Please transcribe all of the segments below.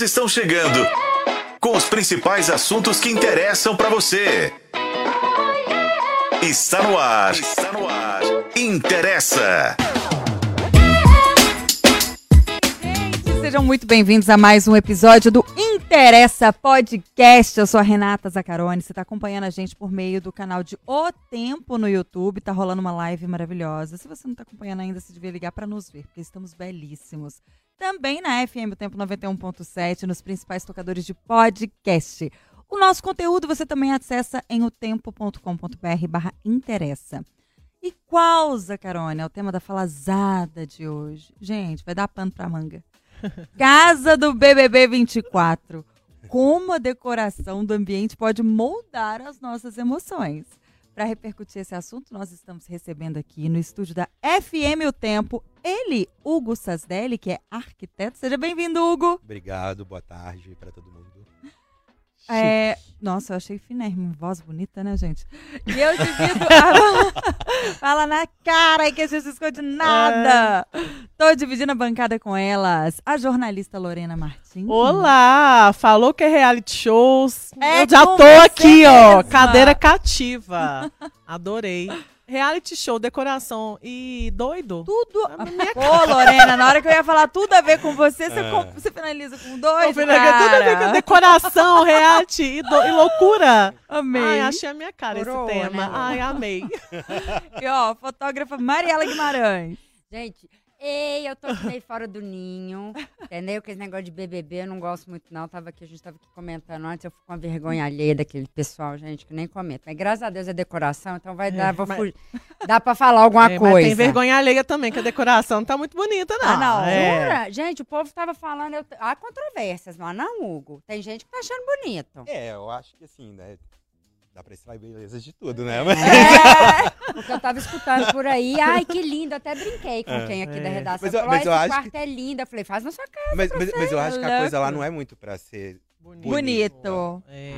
Estão chegando com os principais assuntos que interessam para você. Está no ar. Está no ar. Interessa. Sejam muito bem-vindos a mais um episódio do Interessa Podcast. Eu sou a Renata Zacarone. Você está acompanhando a gente por meio do canal de O Tempo no YouTube. Tá rolando uma live maravilhosa. Se você não está acompanhando ainda, você devia ligar para nos ver, porque estamos belíssimos. Também na FM O Tempo 91.7, nos principais tocadores de podcast. O nosso conteúdo você também acessa em otempo.com.br barra interessa. E qual, Zacarone, é o tema da falazada de hoje? Gente, vai dar pano pra manga. Casa do BBB 24. Como a decoração do ambiente pode moldar as nossas emoções. Para repercutir esse assunto, nós estamos recebendo aqui no estúdio da FM O Tempo ele, Hugo Sasdelli, que é arquiteto. Seja bem-vindo, Hugo. Obrigado, boa tarde para todo mundo. É, nossa, eu achei finérrimo, voz bonita, né, gente? E eu divido. a... Fala na cara aí que a gente esconde nada. É. Tô dividindo a bancada com elas. A jornalista Lorena Martins. Olá! Falou que é reality shows. É eu já tô aqui, ó. Cadeira cativa. Adorei. Reality show, decoração e doido. Tudo. Ô, Lorena, na hora que eu ia falar tudo a ver com você, você, é. você finaliza com doido. Tudo a ver com decoração, reality e, do, e, loucura. Amei. Ai, achei a minha cara Coroa, esse tema. Né? Ai, amei. e ó, fotógrafa Mariela Guimarães. Gente, Ei, eu tô meio fora do ninho, entendeu? Que esse negócio de BBB eu não gosto muito, não. Tava aqui, a gente tava aqui comentando antes, eu fico com a vergonha alheia daquele pessoal, gente, que nem comenta. Mas graças a Deus é decoração, então vai dar, é, vou mas... fugir. Dá pra falar alguma é, coisa. tem vergonha alheia também, que a decoração não tá muito bonita, não. Ah, não. É. Gente, o povo tava falando, eu... há controvérsias, mas não, Hugo. Tem gente que tá achando bonito. É, eu acho que assim, né? Dá pra extrair beleza de tudo, né? É, porque eu tava escutando por aí, ai, que lindo, até brinquei com é, quem aqui é. da redação. Mas, eu, mas eu acho quarto que... é lindo, eu falei, faz na sua casa. Mas, mas, mas eu acho que a coisa lá não é muito pra ser Bonito. Bonito. É.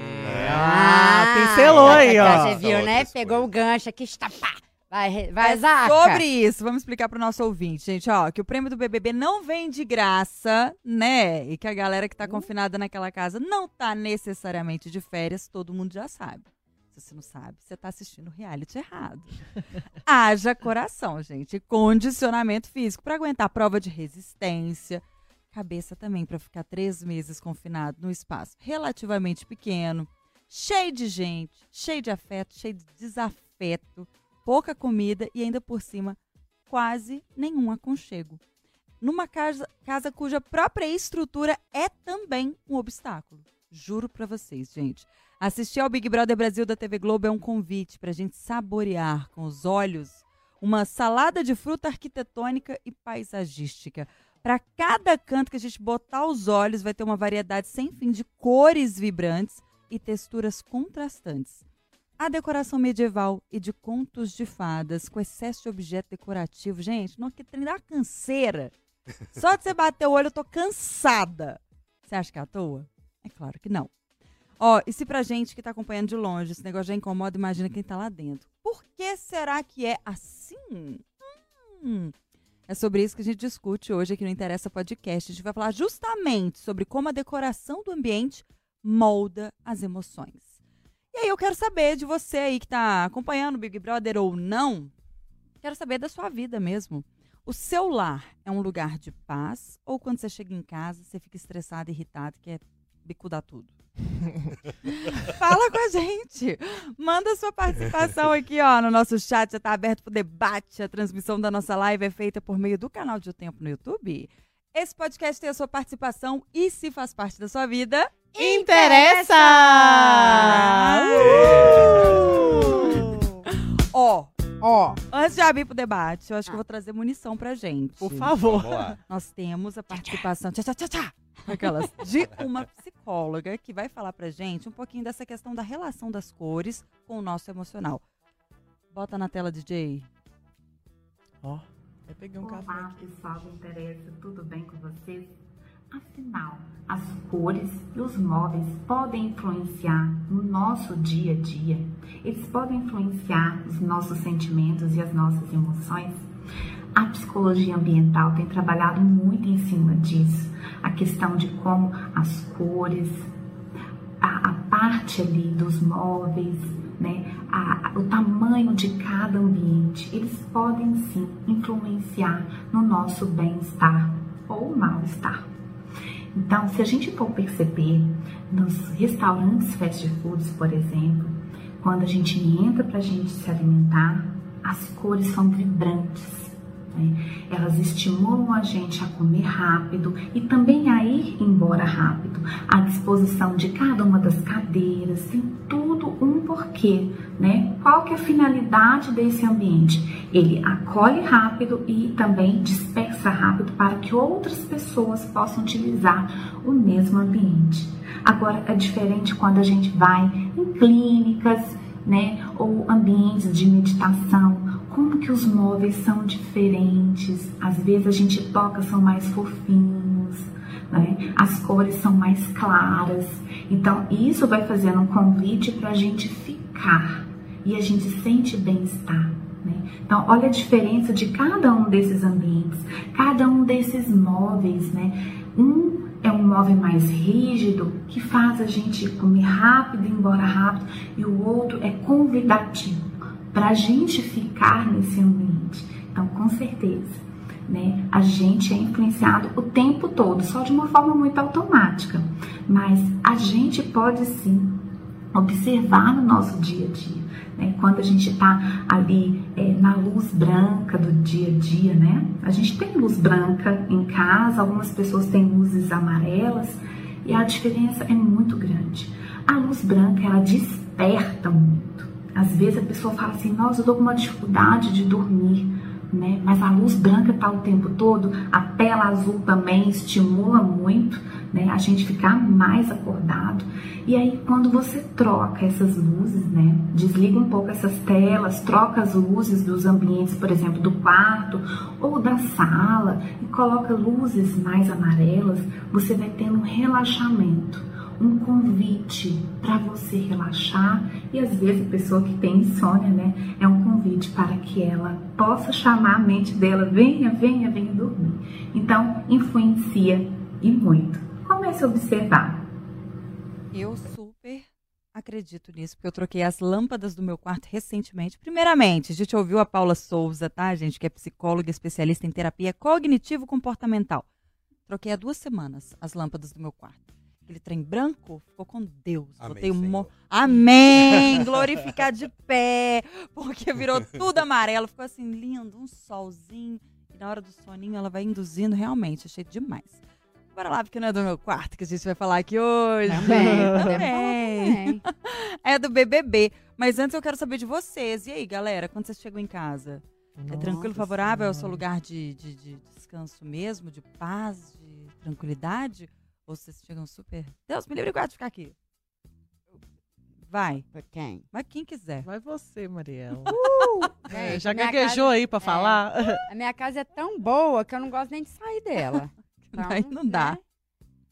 Ah, ah, pincelou aí, ó. Você viu, né? Pegou o gancho aqui, está pá. Vai, vai, é Zaca. Sobre isso, vamos explicar pro nosso ouvinte, gente, ó, que o prêmio do BBB não vem de graça, né? E que a galera que tá confinada naquela casa não tá necessariamente de férias, todo mundo já sabe se você não sabe, você está assistindo reality errado. Haja coração, gente. Condicionamento físico para aguentar prova de resistência. Cabeça também para ficar três meses confinado num espaço relativamente pequeno, cheio de gente, cheio de afeto, cheio de desafeto, pouca comida e ainda por cima quase nenhum aconchego. Numa casa, casa cuja própria estrutura é também um obstáculo. Juro para vocês, gente. Assistir ao Big Brother Brasil da TV Globo é um convite para a gente saborear com os olhos uma salada de fruta arquitetônica e paisagística. Para cada canto que a gente botar os olhos, vai ter uma variedade sem fim de cores vibrantes e texturas contrastantes. A decoração medieval e de contos de fadas, com excesso de objeto decorativo. Gente, não que trem da canseira. Só de você bater o olho, eu tô cansada. Você acha que é à toa? É claro que não. Ó, e se pra gente que tá acompanhando de longe esse negócio já incomoda, imagina quem tá lá dentro. Por que será que é assim? Hum. É sobre isso que a gente discute hoje aqui no Interessa Podcast. A gente vai falar justamente sobre como a decoração do ambiente molda as emoções. E aí eu quero saber de você aí que tá acompanhando o Big Brother ou não. Quero saber da sua vida mesmo. O seu lar é um lugar de paz ou quando você chega em casa você fica estressado, irritado, quer bicudar tudo? Fala com a gente. Manda sua participação aqui, ó, no nosso chat. Já tá aberto pro debate. A transmissão da nossa live é feita por meio do canal de O Tempo no YouTube. Esse podcast tem a sua participação e se faz parte da sua vida, interessa! Ó, ó, antes de abrir pro debate, eu acho que eu vou trazer munição pra gente. Por favor. Nós temos a participação. Tchá, tchá, tchá, tchá aquelas, de uma psicóloga que vai falar pra gente um pouquinho dessa questão da relação das cores com o nosso emocional. Bota na tela, DJ. Ó, oh, eu peguei um Olá, café. Olá, pessoal do Interessa, tudo bem com vocês? Afinal, as cores e os móveis podem influenciar no nosso dia a dia? Eles podem influenciar os nossos sentimentos e as nossas emoções? A psicologia ambiental tem trabalhado muito em cima disso a questão de como as cores, a, a parte ali dos móveis, né, a, o tamanho de cada ambiente, eles podem sim influenciar no nosso bem-estar ou mal-estar. Então, se a gente for perceber nos restaurantes fast foods, por exemplo, quando a gente entra para a gente se alimentar, as cores são vibrantes, né? Elas estimulam a gente a comer rápido e também a ir embora rápido. A disposição de cada uma das cadeiras tem tudo um porquê, né? Qual que é a finalidade desse ambiente? Ele acolhe rápido e também dispersa rápido para que outras pessoas possam utilizar o mesmo ambiente. Agora é diferente quando a gente vai em clínicas, né, ou ambientes de meditação, como que os móveis são diferentes. Às vezes a gente toca, são mais fofinhos, né? as cores são mais claras. Então, isso vai fazendo um convite para a gente ficar e a gente sente bem-estar. Né? Então, olha a diferença de cada um desses ambientes, cada um desses móveis. Né? Um é um móvel mais rígido que faz a gente comer rápido ir embora rápido, e o outro é convidativo para a gente ficar nesse ambiente. Então, com certeza, né, a gente é influenciado o tempo todo, só de uma forma muito automática, mas a gente pode sim observar no nosso dia a dia. Né, quando a gente está ali é, na luz branca do dia a dia, né? A gente tem luz branca em casa, algumas pessoas têm luzes amarelas e a diferença é muito grande. A luz branca ela desperta muito. Às vezes a pessoa fala assim, nossa, eu tô com uma dificuldade de dormir, né? Mas a luz branca tá o tempo todo, a tela azul também estimula muito, né? A gente ficar mais acordado. E aí quando você troca essas luzes, né? Desliga um pouco essas telas, troca as luzes dos ambientes, por exemplo, do quarto ou da sala e coloca luzes mais amarelas, você vai tendo um relaxamento um convite para você relaxar e às vezes a pessoa que tem insônia, né, é um convite para que ela possa chamar a mente dela, venha, venha, venha dormir. Então, influencia e muito. Comece a observar. Eu super acredito nisso, porque eu troquei as lâmpadas do meu quarto recentemente. Primeiramente, a gente ouviu a Paula Souza, tá, gente, que é psicóloga especialista em terapia cognitivo-comportamental. Troquei há duas semanas as lâmpadas do meu quarto aquele trem branco, ficou com Deus. Amém, Botei um mo... Amém! Glorificar de pé, porque virou tudo amarelo, ficou assim lindo, um solzinho. E na hora do soninho ela vai induzindo, realmente, achei demais. Bora lá, porque não é do meu quarto que a gente vai falar aqui hoje. Também, Também. É do BBB. Mas antes eu quero saber de vocês. E aí, galera, quando vocês chegam em casa? É tranquilo, favorável? É o seu lugar de, de, de descanso mesmo, de paz, de tranquilidade? Ou vocês chegam super. Deus me livre e guarde de ficar aqui. Vai. Pra quem? Mas quem quiser. Vai você, Mariela. Gente, É, já minha gaguejou casa- aí pra é. falar? A minha casa é tão boa que eu não gosto nem de sair dela. Então, Aí não dá.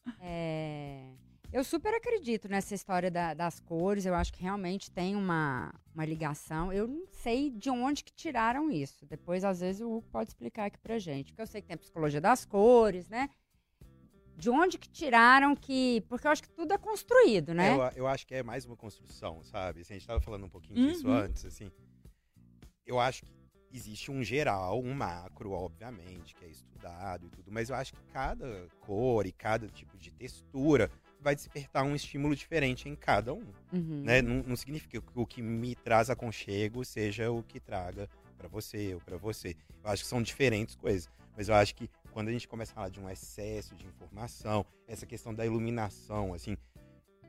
né? É, eu super acredito nessa história da- das cores. Eu acho que realmente tem uma, uma ligação. Eu não sei de onde que tiraram isso. Depois, às vezes, o Hugo pode explicar aqui pra gente. Porque eu sei que tem a psicologia das cores, né? De onde que tiraram que... Porque eu acho que tudo é construído, né? Eu, eu acho que é mais uma construção, sabe? Assim, a gente tava falando um pouquinho disso Uhum. antes, assim. Eu acho que existe um geral, um macro, obviamente, que é estudado e tudo, mas eu acho que cada cor e cada tipo de textura vai despertar um estímulo diferente em cada um, Uhum. né? Não, não significa que o que me traz aconchego seja o que traga pra você ou pra você. Eu acho que são diferentes coisas, mas eu acho que quando a gente começa a falar de um excesso de informação, essa questão da iluminação, assim,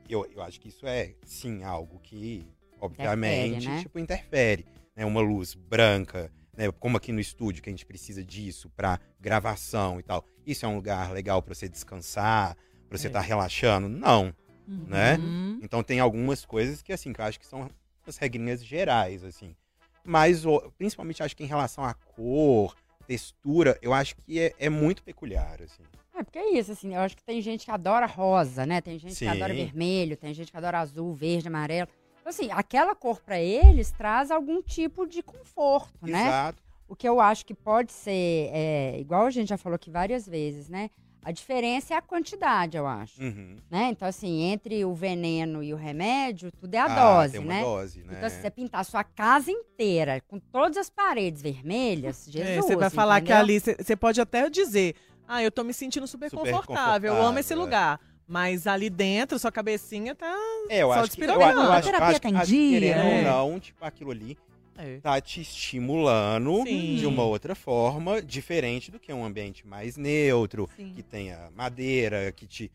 eu, eu acho que isso é, sim, algo que, obviamente, né? tipo, interfere. Né? Uma luz branca, né? como aqui no estúdio, que a gente precisa disso para gravação e tal. Isso é um lugar legal para você descansar, para você É. estar relaxando? Não, né? Uhum. Então tem algumas coisas que, assim, que eu acho que são as regrinhas gerais, assim. Mas, principalmente, acho que em relação à cor, textura, eu acho que é, é muito peculiar, assim. É, porque é isso, assim, eu acho que tem gente que adora rosa, né? Tem gente Sim. que adora vermelho, tem gente que adora azul, verde, amarelo. Então, assim, aquela cor pra eles traz algum tipo de conforto, né? Exato. O que eu acho que pode ser, é, igual a gente já falou aqui várias vezes, né? A diferença é a quantidade, eu acho. Uhum. Né? Então, assim, entre o veneno e o remédio, tudo é a Ah, dose, tem uma né? dose, né? Então, se você pintar a sua casa inteira com todas as paredes vermelhas, Jesus. É, você vai falar que entendeu? ali, você pode até dizer, ah, eu tô me sentindo super, Super confortável, eu amo esse confortável, é. lugar. Mas ali dentro, sua cabecinha tá. É, eu Só acho que, eu, eu acho, terapia acho, tem acho que dia, querendo né? ou não, tipo, aquilo ali É. tá te estimulando Sim. de uma outra forma, diferente do que um ambiente mais neutro, Sim. que tenha madeira, que te.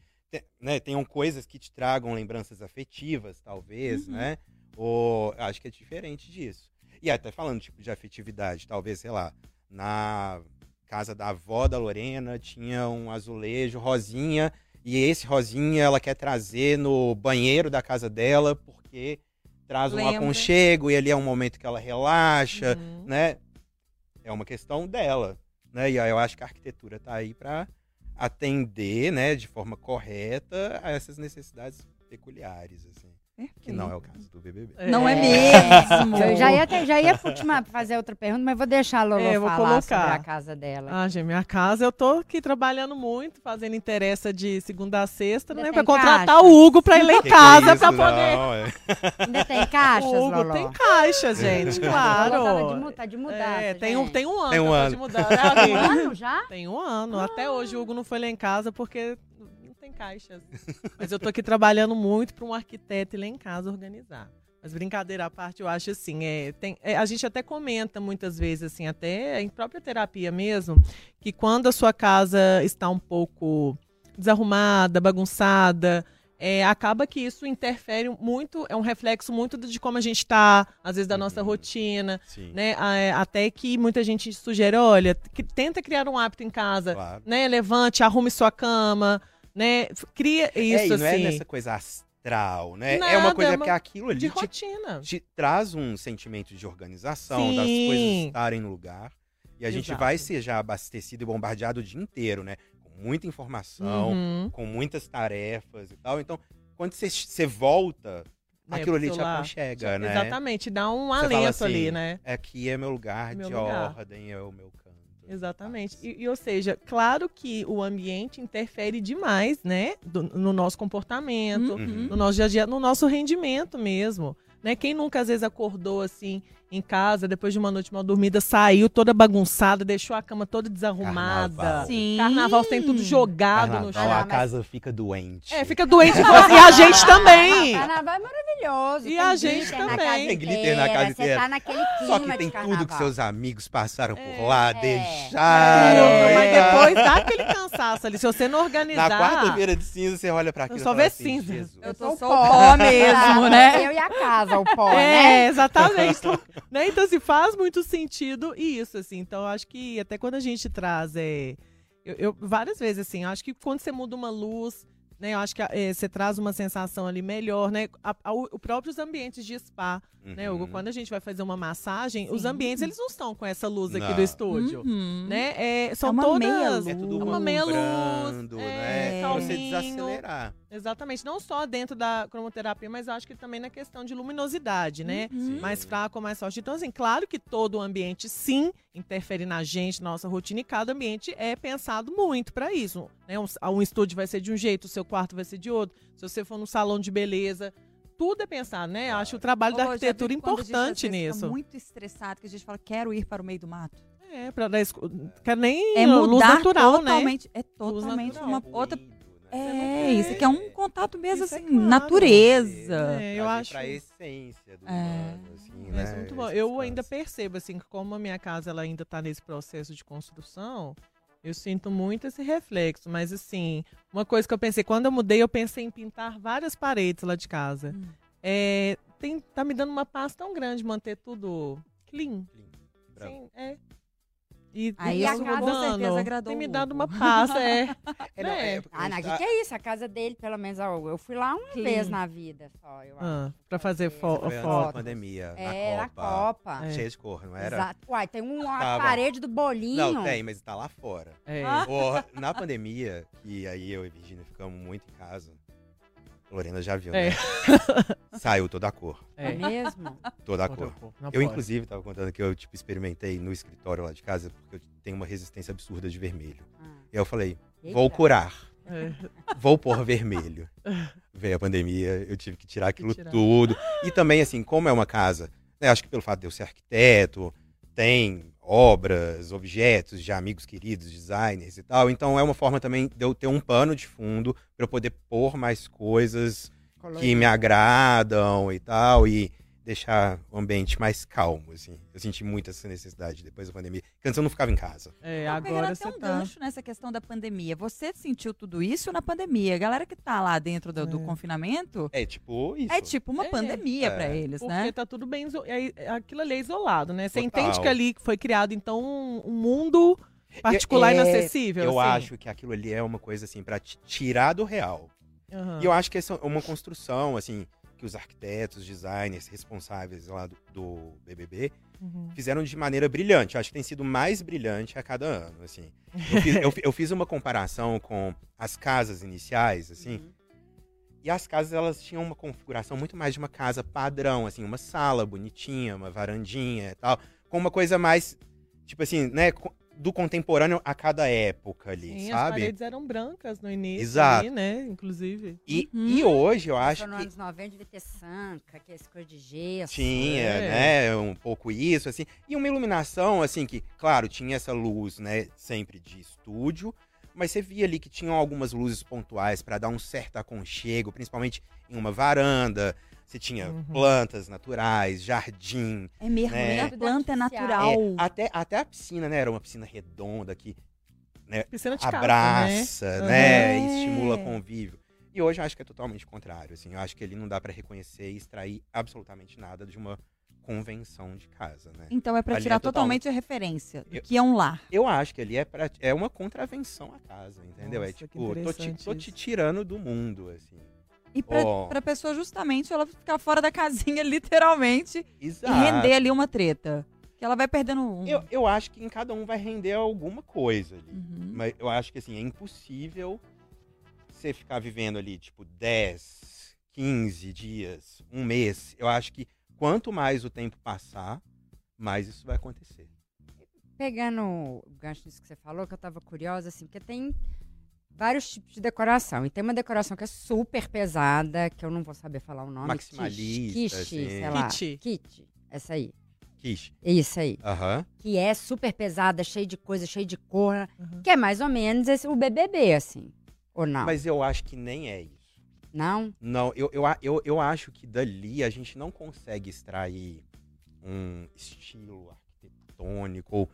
né, tenham coisas que te tragam lembranças afetivas, talvez, Uhum. né? Ou acho que é diferente disso. E até falando tipo de afetividade, talvez, sei lá, na casa da avó da Lorena tinha um azulejo rosinha e esse rosinha ela quer trazer no banheiro da casa dela porque traz um Lembra. aconchego e ali é um momento que ela relaxa, Uhum. né? É uma questão dela, né? E aí eu acho que a arquitetura tá aí para atender, né, de forma correta a essas necessidades peculiares, assim, que não é o caso do BBB. Não é É. mesmo. Eu já ia, ter- já ia fazer outra pergunta, mas vou deixar a Lolo É, eu vou falar sobre colocar. a casa dela. Ah, gente, minha casa, eu tô aqui trabalhando muito, fazendo interessa de segunda a sexta, Ainda né? tem Pra contratar caixa? o Hugo pra ir lá em Que que é casa isso? pra poder. Não, é. Ainda tem caixas, O Hugo Lolo? tem caixa, gente, Lolo tava de, claro. tá de mudança, É, tem um, gente. tem um ano, Tem um tá ano. de mudar, né, Um ano já? Tem um ano. Até hoje o Hugo não foi lá em casa porque tem caixas. Mas eu tô aqui trabalhando muito para um arquiteto ir lá em casa organizar. Mas brincadeira à parte, eu acho assim, é, tem, é, a gente até comenta muitas vezes, assim, até em própria terapia mesmo, que quando a sua casa está um pouco desarrumada, bagunçada, é, acaba que isso interfere muito, é um reflexo muito de como a gente está, às vezes da nossa Uhum. rotina, Sim, né? É, Até que muita gente sugere, olha, que- tenta criar um hábito em casa, claro. né? Levante, arrume sua cama, né? Cria é, isso e não é assim, nessa coisa astral, né? é Nada, uma coisa é uma- aquilo ali de te, rotina. te traz um sentimento de organização, das Sim. coisas estarem no lugar. E a gente Exato. vai ser já abastecido e bombardeado o dia inteiro, né? Com muita informação, Uhum. com muitas tarefas e tal. Então, quando você, volta, Né, aquilo ali te aconchega, né? Exatamente, dá um alento assim, ali, né? Aqui é meu lugar Meu de lugar. ordem, é o meu. Exatamente. E, e, ou seja, claro que o ambiente interfere demais, né? do- no nosso comportamento, Uhum. no nosso dia a dia, no nosso rendimento mesmo. Né? Quem nunca às vezes acordou assim em casa, depois de uma noite mal dormida, saiu toda bagunçada, deixou a cama toda desarrumada. Carnaval. Sim. Carnaval tem tudo jogado no Carnaval, chão. Ah, a casa fica doente. É, fica doente e assim, e a gente também. Carnaval é maravilhoso. E tem a gente também. Tem glitter na casa Você inteira. tá naquele clima Só que de tem tudo que seus amigos passaram É, por lá, é. deixaram. É, mas e depois dá aquele cansaço ali. Se você não organizar. Na quarta-feira de cinza, você olha pra aquilo só e fala vê assim, cinza. Jesus. Eu tô sou só o pó. mesmo, né? Eu e a casa, o pó, É, né? exatamente. Então, né? então, se faz muito sentido isso, assim. Então, eu acho que até quando a gente traz. É, eu, eu- várias vezes, assim, eu acho que quando você muda uma luz. Né, eu acho que é, você traz uma sensação ali melhor, né? A, a, o próprios ambientes de spa, né, Hugo? Uhum. Quando a gente vai fazer uma massagem, os Sim. ambientes eles não estão com essa luz aqui Não. do estúdio, Uhum. né? É, são É uma todas meia É luz. tudo uma meia luz, brando, é, né? Pra você calminho. desacelerar. Exatamente, não só dentro da cromoterapia, mas acho que também na questão de luminosidade, né? Uhum. Mais fraco mais forte. Então, assim, claro que todo o ambiente, sim, interfere na gente, na nossa rotina, e cada ambiente é pensado muito para isso. Né? Um, um estúdio vai ser de um jeito, o seu quarto vai ser de outro. Se você for num salão de beleza, tudo é pensado, né? Claro. Acho o trabalho da Ô, viu arquitetura importante nisso. Fica muito estressado que a gente fala, quero ir para o meio do mato. É, pra dar escu... Quer nem É luz mudar natural, né? totalmente. É totalmente natural. uma outra. Né? É, isso que é um contato mesmo, Isso é assim, claro. natureza. É, eu Trazer acho- Pra essência do É. humano, assim, Mas né? muito bom. Eu descanso. ainda percebo, assim, que como a minha casa ela ainda está nesse processo de construção, eu sinto muito esse reflexo. Mas, assim, uma coisa que eu pensei, quando eu mudei, eu pensei em pintar várias paredes lá de casa. Hum. É, tem, tá me dando uma paz tão grande manter tudo clean. Branco. Sim, é. E, Aí e a casa, com certeza, agradou tem me dado Hugo. uma paz, é. É, não, né? é, Ah, não, que que é isso? A casa dele, pelo menos, ó, eu fui lá uma Clean. vez na vida só, eu acho. Ah, pra fazer fo Foi antes da foto. pandemia, É, na na Copa. Copa. É. Cheia de cor, não era? Exato. Uai, tem uma Tava. parede do bolinho. Não, tem, mas tá lá fora. É. Ah. Porra, na pandemia, que aí eu e Virginia ficamos muito em casa, Lorena já viu, É. né? Saiu toda a cor. É É. mesmo? Toda a Outra cor. cor, não Eu, pode. inclusive, tava contando que eu, tipo, experimentei no escritório lá de casa, porque eu tenho uma resistência absurda de vermelho. Ah. E aí eu falei, Vou Eita. curar. É. Vou pôr vermelho. Veio a pandemia, eu tive que tirar aquilo tirar. tudo. E também, assim, como é uma casa, né, acho que pelo fato de eu ser arquiteto, tem obras, objetos de amigos queridos, designers e tal. Então é uma forma também de eu ter um pano de fundo para eu poder pôr mais coisas que me agradam e tal. E deixar o ambiente mais calmo, assim. Eu senti muito essa necessidade depois da pandemia. Porque antes eu não ficava em casa. É, agora até você um tá. gancho nessa questão da pandemia. Você sentiu tudo isso na pandemia? A galera que tá lá dentro do, do É. confinamento É tipo isso. é tipo uma É, pandemia é. pra eles, Porque né? tá tudo bem, é- é- aquilo ali é isolado, né? Você Total. entende que ali foi criado, então, um, mundo particular É, inacessível. Eu assim. acho que aquilo ali é uma coisa assim pra te tirar do real. Aham. E eu acho que essa é uma construção assim que os arquitetos, designers responsáveis lá do, do BBB Uhum. fizeram de maneira brilhante. Eu acho que tem sido mais brilhante a cada ano, assim. Eu fiz, eu eu fiz uma comparação com as casas iniciais, assim. Uhum. E as casas, elas tinham uma configuração muito mais de uma casa padrão, assim, uma sala bonitinha, uma varandinha e tal, com uma coisa mais, tipo assim, né, do contemporâneo a cada época ali, Sim, as sabe? paredes eram brancas no início, Exato. ali, né? Inclusive. E, Uhum. e hoje eu acho no que anos 90 devia ter sanca, que é essa coisa de gesso. tinha, É. né, um pouco isso, assim, e uma iluminação, assim, que, claro, tinha essa luz, né, sempre de estúdio, mas você via ali que tinham algumas luzes pontuais para dar um certo aconchego, principalmente em uma varanda, você tinha Uhum. plantas naturais, jardim, É mesmo, É. né? A planta é natural. É, até, até a piscina, né? Era uma piscina redonda que Piscina de casa, abraça, né? né? Uhum. E estimula É. convívio. E hoje eu acho que é totalmente contrário, assim. Eu acho que ele não dá pra reconhecer e extrair absolutamente nada de uma convenção de casa, né? Então é pra Ali tirar é total- totalmente a referência do Eu- que é um lar. Eu acho que ali é, pra, é uma contravenção à casa, entendeu? é Nossa, que tipo, tô te, tô te tirando do mundo, assim. E pra, Ó. pra pessoa justamente ela ficar fora da casinha, literalmente, Exato. e render ali uma treta. Que ela vai perdendo um. Eu, eu acho que em cada um vai render alguma coisa ali. Uhum. Mas eu acho que assim, é impossível você ficar vivendo ali, tipo, 10, 15 dias, um mês. Eu acho que quanto mais o tempo passar, mais isso vai acontecer. Pegando o gancho disso que você falou, que eu tava curiosa, assim, porque tem vários tipos de decoração. E tem uma decoração que é super pesada, que eu não vou saber falar o nome. Maximalista, Quiche, assim. sei lá. Kit. Kit. Essa aí. Kish. Isso aí. Aham. Que é super pesada, cheia de coisa, cheia de cor. Uhum. Que é mais ou menos esse, o BBB, assim. Ou não? Mas eu acho que nem é isso. Não? Não, eu, eu, eu, eu acho que dali a gente não consegue extrair um estilo arquitetônico ou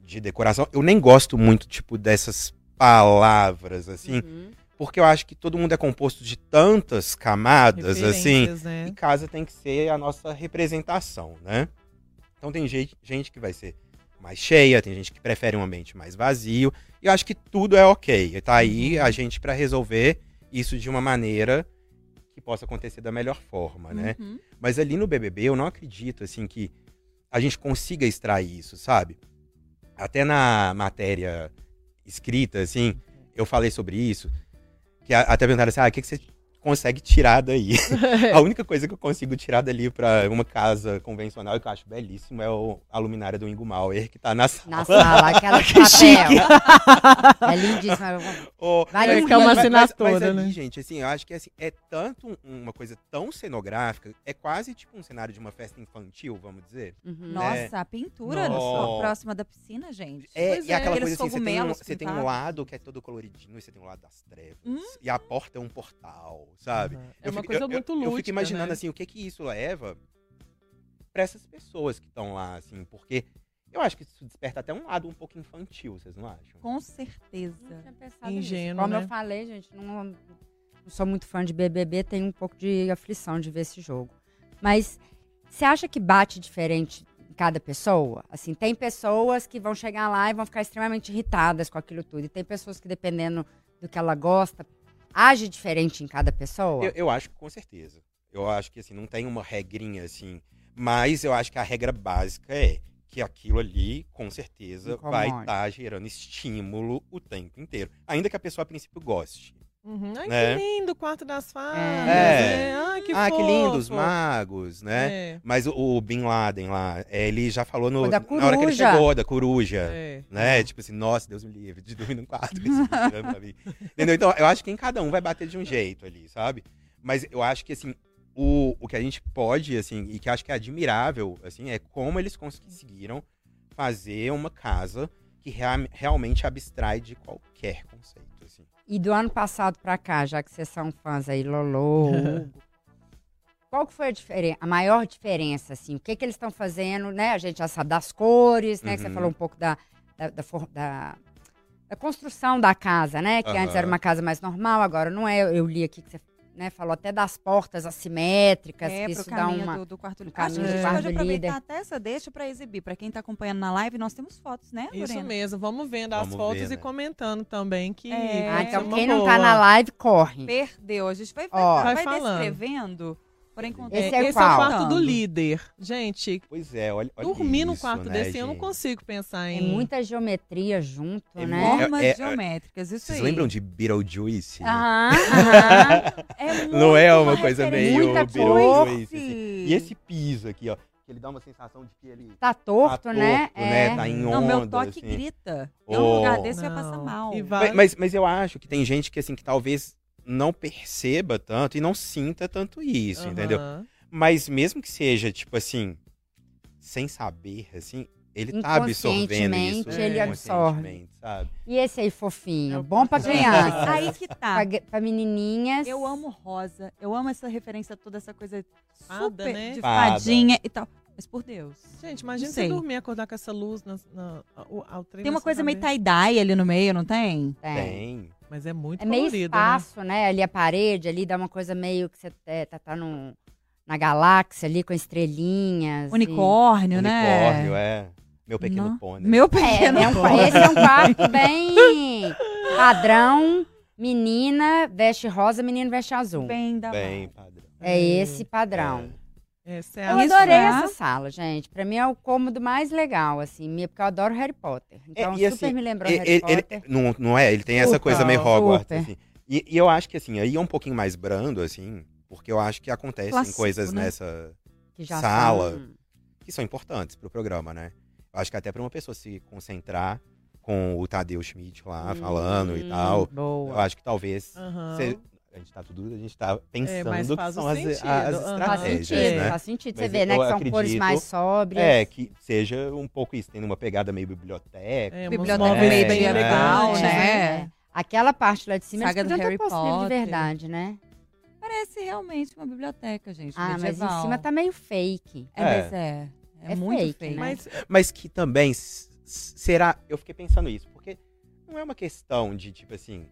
de decoração. Eu nem gosto muito, tipo, dessas palavras, assim, Uhum. porque eu acho que todo mundo é composto de tantas camadas, assim, Referências, e né? casa tem que ser a nossa representação, né? Então tem gente, gente que vai ser mais cheia, tem gente que prefere um ambiente mais vazio, e eu acho que tudo é ok. Tá aí Uhum. a gente para resolver isso de uma maneira que possa acontecer da melhor forma, né? Uhum. Mas ali no BBB eu não acredito assim que a gente consiga extrair isso, sabe? Até na matéria escrita, assim, eu falei sobre isso, que até perguntaram assim, ah, o que, que você consegue tirar daí? a única coisa que eu consigo tirar dali pra uma casa convencional e que eu acho belíssimo é o, a luminária do Ingo Mauer, que tá na sala. Na sala, aquela de Que papel. É lindíssima. Ô, Vale É que é uma rim. mas, mas, assinatura, mas ali, né? gente, assim, eu acho que assim, é tanto um- uma coisa tão cenográfica, é quase tipo um cenário de uma festa infantil, vamos dizer. Uhum. Nossa, a pintura Nossa. no- próxima da piscina, gente. É, Pois e é. aquela coisa assim, você tem, um, você tem um lado que é todo coloridinho, e você tem um lado das trevas. Hum. E a porta é um portal, sabe? Uhum. É Eu uma fico- coisa eu- muito lúdica, Eu fico imaginando né? assim, o que que isso leva pra essas pessoas que estão lá, assim, porque eu acho que isso desperta até um lado um pouco infantil, vocês não acham? Com certeza. Não tinha pensado Ingênuo, nisso. Como né? eu falei, gente, não, não sou muito fã de BBB, tenho um pouco de aflição de ver esse jogo. Mas você acha que bate diferente em cada pessoa? Assim, tem pessoas que vão chegar lá e vão ficar extremamente irritadas com aquilo tudo. E tem pessoas que, dependendo do que ela gosta, age diferente em cada pessoa? Eu, eu acho que com certeza. Eu acho que assim, não tem uma regrinha assim, mas eu acho que a regra básica é que aquilo ali, com certeza, vai estar gerando estímulo o tempo inteiro. Ainda que a pessoa a princípio goste. Uhum. Ai, Né? que lindo o quarto das fadas. É. É. Ai, que ah, que lindo, os fofo. magos, né? É. Mas o, o Bin Laden lá, é, ele já falou no, na hora que ele coruja. chegou, da coruja. É. Né? Tipo assim, nossa, Deus me livre de dormir num quarto. Entendeu? Então, eu acho que em cada um vai bater de um jeito ali, sabe? Mas eu acho que, assim, o, o que a gente pode, assim, e que eu acho que é admirável, assim, é como eles conseguiram fazer uma casa que rea- realmente abstrai de qualquer conceito. E do ano passado pra cá, já que vocês são fãs aí, Lolo, Hugo, qual que foi a, diferen- a maior diferença, assim? O que que eles estão fazendo, né? A gente já sabe das cores, né? Que você Uhum. falou um pouco da, da, da, da- da construção da casa, né? Que antes Aham. era uma casa mais normal, agora não é. Eu li aqui que você né, falou até das portas assimétricas, É, que isso dá caminho uma... do, do quarto líder. um Acho que a caminho gente do pode quarto aproveitar líder. até essa deixa pra exibir. Pra quem tá acompanhando na live, nós temos fotos, né, Isso Lorena? mesmo, vamos vendo as Vamos fotos ver, e né? comentando também que. É. Ah, então quem não boa. tá na live, corre. Perdeu. A gente vai, vai, Ó. vai, Vai falando. descrevendo. Por enquanto. Esse Esse, é é, o quarto do líder. Gente, Pois é, olha, olha dormir no quarto né, desse eu não gente? consigo pensar É em. muita geometria junto, É né? Formas É, é, geométricas, isso Vocês aí. lembram de Beetlejuice? Aham, aham. É Não é uma coisa meio Beetlejuice, assim. E esse piso aqui, ó, que ele dá uma sensação de que ele Tá torto, tá né? torto, né? É. Tá em Não, onda, meu toque assim. grita. Eu, num Oh. lugar desse, eu ia Não. passar mal. E vai- Mas, mas, mas eu acho que tem gente que, assim, que talvez não perceba tanto e não sinta tanto isso, Aham. entendeu? Mas mesmo que seja, tipo assim, sem saber, assim, ele tá absorvendo isso. Inconscientemente, ele absorve. sabe? E esse aí, fofinho? É Bom pra criança. Aí que tá. pra, pra menininhas. Eu amo rosa. Eu amo essa referência toda, essa coisa Fada, super né? de Fada. fadinha e tal. Mas por Deus. Gente, imagina você dormir e acordar com essa luz na, na, ao, ao Tem uma coisa meio tie-dye ali no meio, não tem? Tem. Tem. Mas é muito É meio colorido, espaço, né? Ali a parede, ali dá uma coisa meio que você é, tá, tá num- na galáxia ali com estrelinhas. e- Unicórnio, Unicórnio, né? é. Meu pequeno Não. pônei. Meu É, pequeno. é um qua- esse é um quarto bem padrão. Menina veste rosa, menino veste azul. Bem da Bem, padrão. É esse padrão. É. Essa é Eu a Isso, adorei né? essa sala, gente. Pra mim é o cômodo mais legal, assim, porque eu adoro Harry Potter. Então e super assim, me lembrou E- Harry ele- ele- Potter. não, não é? Ele tem essa coisa meio Hogwarts, assim. E, e eu acho que, assim, aí é um pouquinho mais brando, assim, porque eu acho que acontecem Clássico, coisas né? nessa que já sala. são- que são importantes pro programa, né? Eu acho que até pra uma pessoa se concentrar com o Tadeu Schmidt lá falando e Hum, tal, eu Boa. acho que talvez Aham. A gente tá tudo, a gente tá pensando mas que são as, as aham. Faz estratégias, sentido, né? faz sentido. Você Mas vê, né, que são cores mais sóbrias. É, que seja um pouco isso, tendo uma pegada meio biblioteca. É, Biblioteca meio bem medieval, elegantes, né? Aquela parte lá de cima, Saga do Harry livro de Potter. verdade, né? Parece realmente uma biblioteca, gente. Ah, mas medieval. em cima tá meio fake. É, É. mas é. É, É muito fake, fake. né? Mas Mas que também será. Eu fiquei pensando isso, porque não é uma questão de, tipo assim.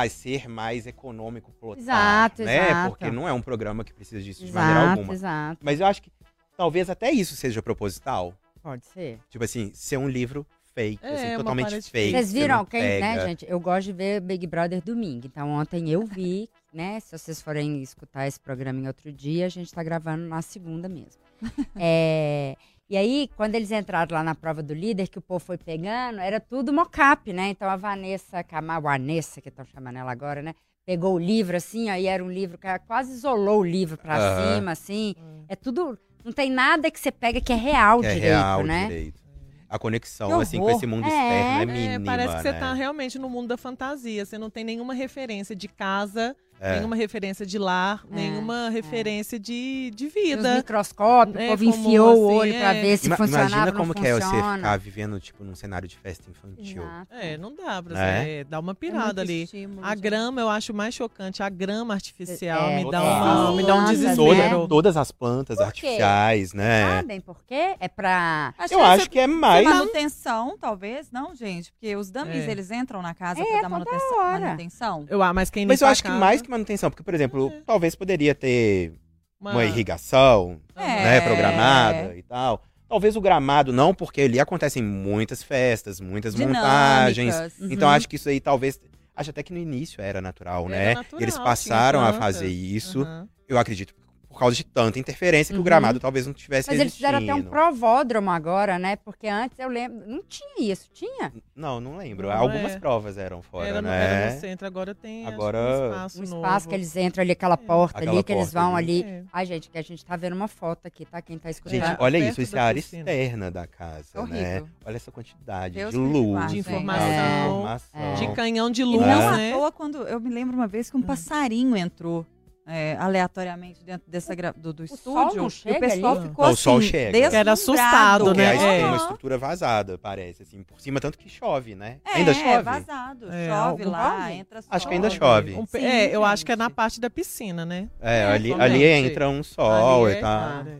Ah, ser mais econômico plotar, Exato, né? exato. Porque não é um programa que precisa disso de maneira Exato, alguma. exato. Mas eu acho que talvez até isso seja proposital. Pode ser. Tipo assim, ser um livro fake, É, assim, totalmente fake. Vocês você viram quem, né, pega. gente? Eu gosto de ver Big Brother domingo. Então, ontem eu vi, né? Se vocês forem escutar esse programa em outro dia, a gente tá gravando na segunda mesmo. É, e aí, quando eles entraram lá na prova do líder, que o povo foi pegando, era tudo mocap, né? Então, a Vanessa Camargo, a Vanessa, que estão chamando ela agora, né? Pegou o livro, assim, aí era um livro que ela quase isolou o livro pra Aham. cima, assim. É tudo... Não tem nada que você pega que é real Que é direito, real né? direito. A conexão, Que assim, com esse mundo É, externo é é, mínima, parece que você né? tá realmente no mundo da fantasia. Você não tem nenhuma referência de casa, É. nenhuma referência de lar, É, nenhuma referência de, de Os vida. microscópios, É, o povo como enfiou o assim, olho pra é. ver se Ima- funcionava Imagina não como que é você ficar vivendo, tipo, num cenário de festa infantil. Exato. É, não dá pra Né? você é, dar uma É pirada ali. estímulo, A grama eu acho mais chocante. A grama artificial É, me dá, é. uma, me dá um desespero. né? Todas as plantas artificiais, né? Sabem por quê? É pra... Acho Eu que acho que é mais. manutenção, talvez, não, gente? Porque os dummies, É. eles entram na casa É, pra dar toda manutenção. hora. manutenção. Eu, ah, mas quem Mas eu acho que mais que manutenção, porque, por exemplo, É. talvez poderia ter uma- uma irrigação, É. né, programada e tal. Talvez o gramado não, porque ali acontecem muitas festas, muitas montagens. Dinâmicas. Então Uhum. acho que isso aí talvez. Acho até que no início era natural, Era né? natural, eles passaram a fazer isso. Aham. Eu acredito, por causa de tanta interferência que Uhum. o gramado talvez não tivesse Mas eles fizeram até um provódromo agora, né? Porque antes eu lembro. Não tinha isso, tinha? Não, não lembro. Não, Algumas é. provas eram fora, era, né? era no centro, agora tem que Agora- um espaço Um novo. espaço que eles entram ali, aquela porta Aquela ali, que eles porta vão ali. ali. É. Ai, gente, que a gente tá vendo uma foto aqui, tá? Quem tá escutando. Gente, É, olha isso, isso é a área piscina. externa da casa, É horrível. né? Olha essa quantidade Deus de luz, De informação. É. informação. De canhão de E luz, não É. à né? toa, quando eu me lembro uma vez que um Hum. passarinho entrou é, aleatoriamente dentro dessa gra- do, do sol estúdio. e chega o pessoal ali? ficou Não, o assim, sol chega. Que era assustado, Porque né? aí tem É. uma estrutura vazada, parece, assim, por cima, tanto que chove, né? É, ainda chove? vazado. É, chove lá, entra sol. Acho que ainda chove. Um Sim, é, eu acho que é na parte da piscina, né? É, É, ali, ali entra um sol Ali e é tal. claro, é.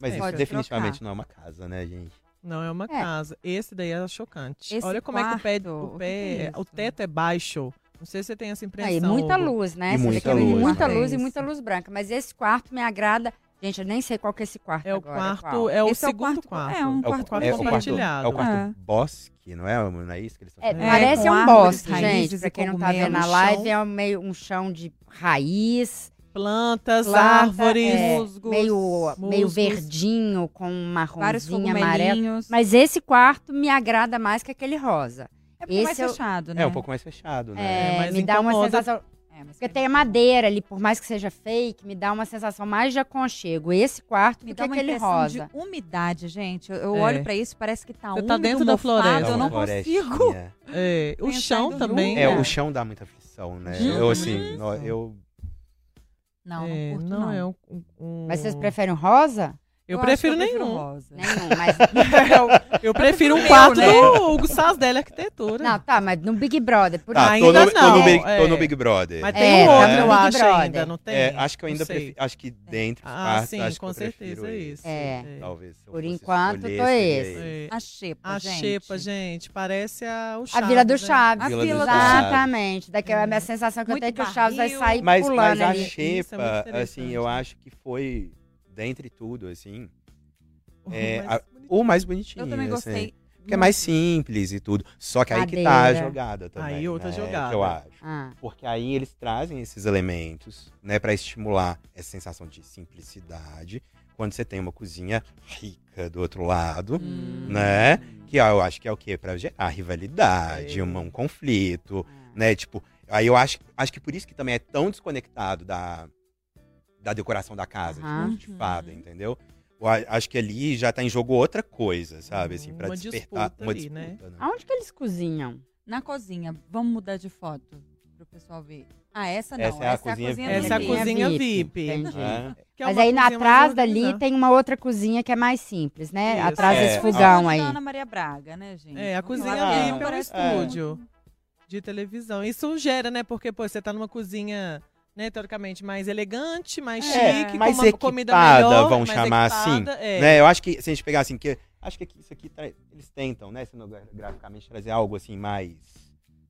Mas É, isso definitivamente trocar. não é uma casa, né, gente? Não é uma É. casa. Esse daí é chocante. Esse Olha como é que o pé, quarto, o, o que pé que é o teto é baixo. Não sei se você tem essa impressão. Aí, muita Hugo. luz, né? E Você muita é luz, Muita né? luz e muita luz branca. Mas esse quarto me agrada. Gente, eu nem sei qual que é esse quarto É o agora. quarto, qual. é o Esse é o segundo quarto- quarto. é um É o, quarto é o quarto, compartilhado. é o quarto É. bosque, não é? Não é isso que eles estão É, falando? É, parece um bosque, raízes gente. Pra quem não tá vendo na live, é um meio um chão de raiz, Plantas, planta, árvores. é, musgos, meio, meio musgos. verdinho, com um marronzinho amarelo. Mas esse quarto me agrada mais que aquele rosa. É porque é mais esse eu- fechado, né? É um pouco mais fechado, né? É, mas me dá uma incomoda- sensação. É, mas Porque tem a madeira ali, por mais que seja fake, me dá uma sensação mais de aconchego. Esse quarto Me do que dá uma aquele impressão rosa. de umidade, gente. Eu, eu É. olho pra isso, parece que tá Você úmido, tá dentro da floresta. Eu não consigo. É, o chão também. É, É. o chão dá muita aflição, né? Gente, Eu, assim, eu... Não, não É, curto, não, não. é um, um- Mas vocês preferem rosa? Eu, acho prefiro eu nenhum. rosa. Nenhum, mas. Eu prefiro um quarto né? do Hugo Sasdel Arquitetura. não, tá, mas no Big Brother, por Tá, Ainda no, tô no não, Big, é. tô no Big Brother. Mas É, tem um tá outro, eu acho Brother. ainda, não tem? É, acho que eu Não ainda prefiro. Acho que dentro dos Ah, quartos, sim, acho com que eu certeza prefiro isso. É. Talvez. se eu Por enquanto, tô esse. É. A xepa, A gente. xepa, gente, parece a, o A Chaves, Vila do né? Chaves. A Vila do Chaves. Exatamente. Daqui a minha sensação que eu tenho é que o Chaves vai sair pulando mas a ali. Isso é muito xepa, interessante. assim, eu acho que foi, dentre tudo, assim, O É, mais a- o mais bonitinho. Eu também assim. gostei. Porque é mais simples e tudo. Só que aí que tá a jogada também. Aí outra né, jogada. Que eu acho. Ah, Porque aí eles trazem esses elementos, né, para estimular essa sensação de simplicidade. Quando você tem uma cozinha rica do outro lado, Hum. né? Que ó, eu acho que é o quê? Pra gerar rivalidade, É. uma- um conflito, né? Tipo, aí eu acho, acho que por isso que também é tão desconectado da, da decoração da casa, Aham. de, de fada, entendeu? Eu a- acho que ali já tá em jogo outra coisa, sabe? Assim, pra Uma despertar disputa uma ali, disputa, né? né? Aonde que eles cozinham? Na cozinha, vamos mudar de foto pro pessoal ver. Ah, essa não. Essa é a cozinha do Essa é a VIP. cozinha VIP. Entendi. É. Que é Mas aí cozinha atrás dali tem uma outra cozinha que é mais simples, né? Isso. Atrás É. desse fogão aí. Ana Maria Braga, né, gente? É, a Vamos cozinha lá, VIP é um estúdio. de televisão. Isso gera, né? Porque, pô, você tá numa cozinha, né, teoricamente, mais elegante, mais É, chique, mais com uma comida equipada, melhor, vamos mais chamar equipada, assim, é. Né? Eu acho que se a gente pegar assim, que acho que aqui- isso aqui tra- eles tentam, né, cenografamente trazer algo assim mais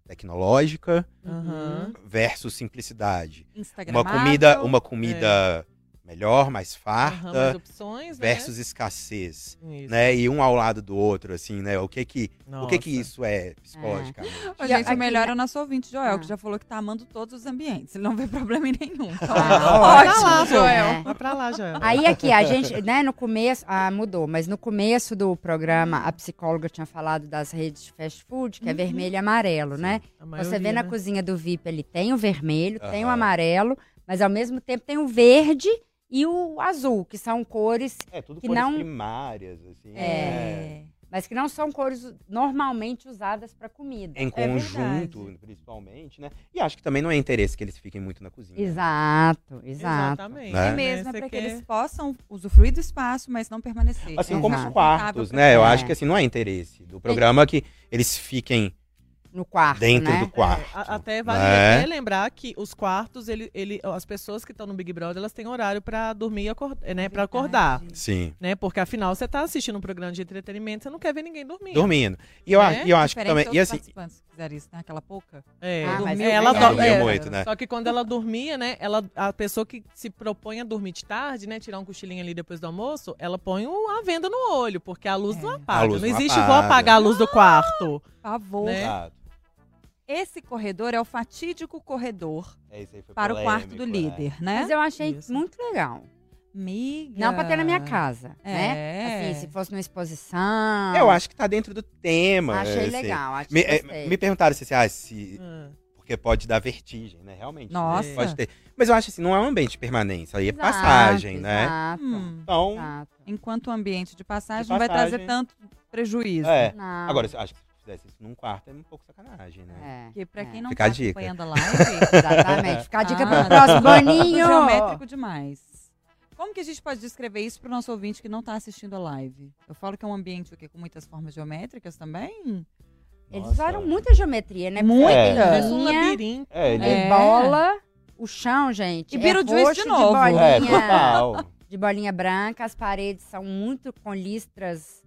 tecnológica Aham. versus simplicidade. Uma comida, uma comida melhor, mais É. Aham, mais farta opções, versus escassez, né? Isso. né? E um ao lado do outro assim, né? O que que o que que Nossa. isso é psicologicamente? E gente, aqui, o melhor né? é o nosso ouvinte, Joel, Ah. que já falou que tá amando todos os ambientes. Ele não vê problema em nenhum. Então, Ah, Vai pra ótimo, lá, Joel. É. Vai pra lá, Joel. Aí aqui, a gente, né, no começo, ah, mudou, mas no começo do programa, a psicóloga tinha falado das redes de fast food, que é vermelho e amarelo, né? A Você maioria, vê na né? cozinha do VIP, ele tem o vermelho, tem o amarelo, mas ao mesmo tempo tem o verde e o azul, que são cores, É tudo Que cores não- primárias assim. É. É. mas que não são cores normalmente usadas para comida. Em É conjunto, verdade. principalmente, né? E acho que também não é interesse que eles fiquem muito na cozinha. Exato, exato. Exatamente. Né? É mesmo, é para que quer- eles possam usufruir do espaço, mas não permanecer. Assim como os Exato. quartos, né? Eu acho que assim não é interesse do programa que eles fiquem No quarto, dentro né? do quarto. É, a- até vale né? até lembrar que os quartos, ele, ele, as pessoas que estão no Big Brother, elas têm horário pra dormir e acordar, né, para acordar. Sim, né? Porque afinal você tá assistindo um programa de entretenimento, você não quer ver ninguém dormir. dormindo. E eu, É? acho- e eu acho que também. E assim, que fizeram isso, né? Aquela pouca. É, Ah, ela dormia é, muito, né? Só que quando ela dormia, né, ela, a pessoa que se propõe a dormir de tarde, né, tirar um cochilinho ali depois do almoço, ela põe a venda no olho, porque a luz É. não apaga. Luz não não existe vou apaga. apagar a luz do quarto. Favor. Né? Exato. Esse corredor é o fatídico corredor É, isso aí foi para o quarto do polêmico, é. líder, né? Mas eu achei Isso. muito legal. Miga. Não pra ter na minha casa, É. né? Assim, se fosse numa exposição. Eu acho que tá dentro do tema. Achei assim. legal, achei Me, é, gostei. me perguntaram se, assim, ah, se. Ah, Porque pode dar vertigem, né? Realmente. né? Nossa. Pode ter. Mas eu acho assim, não é um ambiente de permanência, aí é Exato, passagem, né? Exato, Hum, Então, exato. enquanto o ambiente de passagem, De não vai trazer passagem. tanto prejuízo. é. Não. Agora, eu acho que se fizesse isso num quarto é um pouco sacanagem, né? É, Porque pra é. quem não Fica tá a dica. acompanhando a live, Exatamente. Fica a dica Ah, pro próximo Boninho. geométrico demais. Como que a gente pode descrever isso pro nosso ouvinte que não tá assistindo a live? Eu falo que é um ambiente o quê, com muitas formas geométricas também? Eles Nossa. usaram muita geometria, né? Muita. Porque Parece um linha, labirinto. É, ele É. é bola, o chão, gente. E é Beetlejuice roxo de novo. De É, bolinha, total. de bolinha branca, as paredes são muito com listras.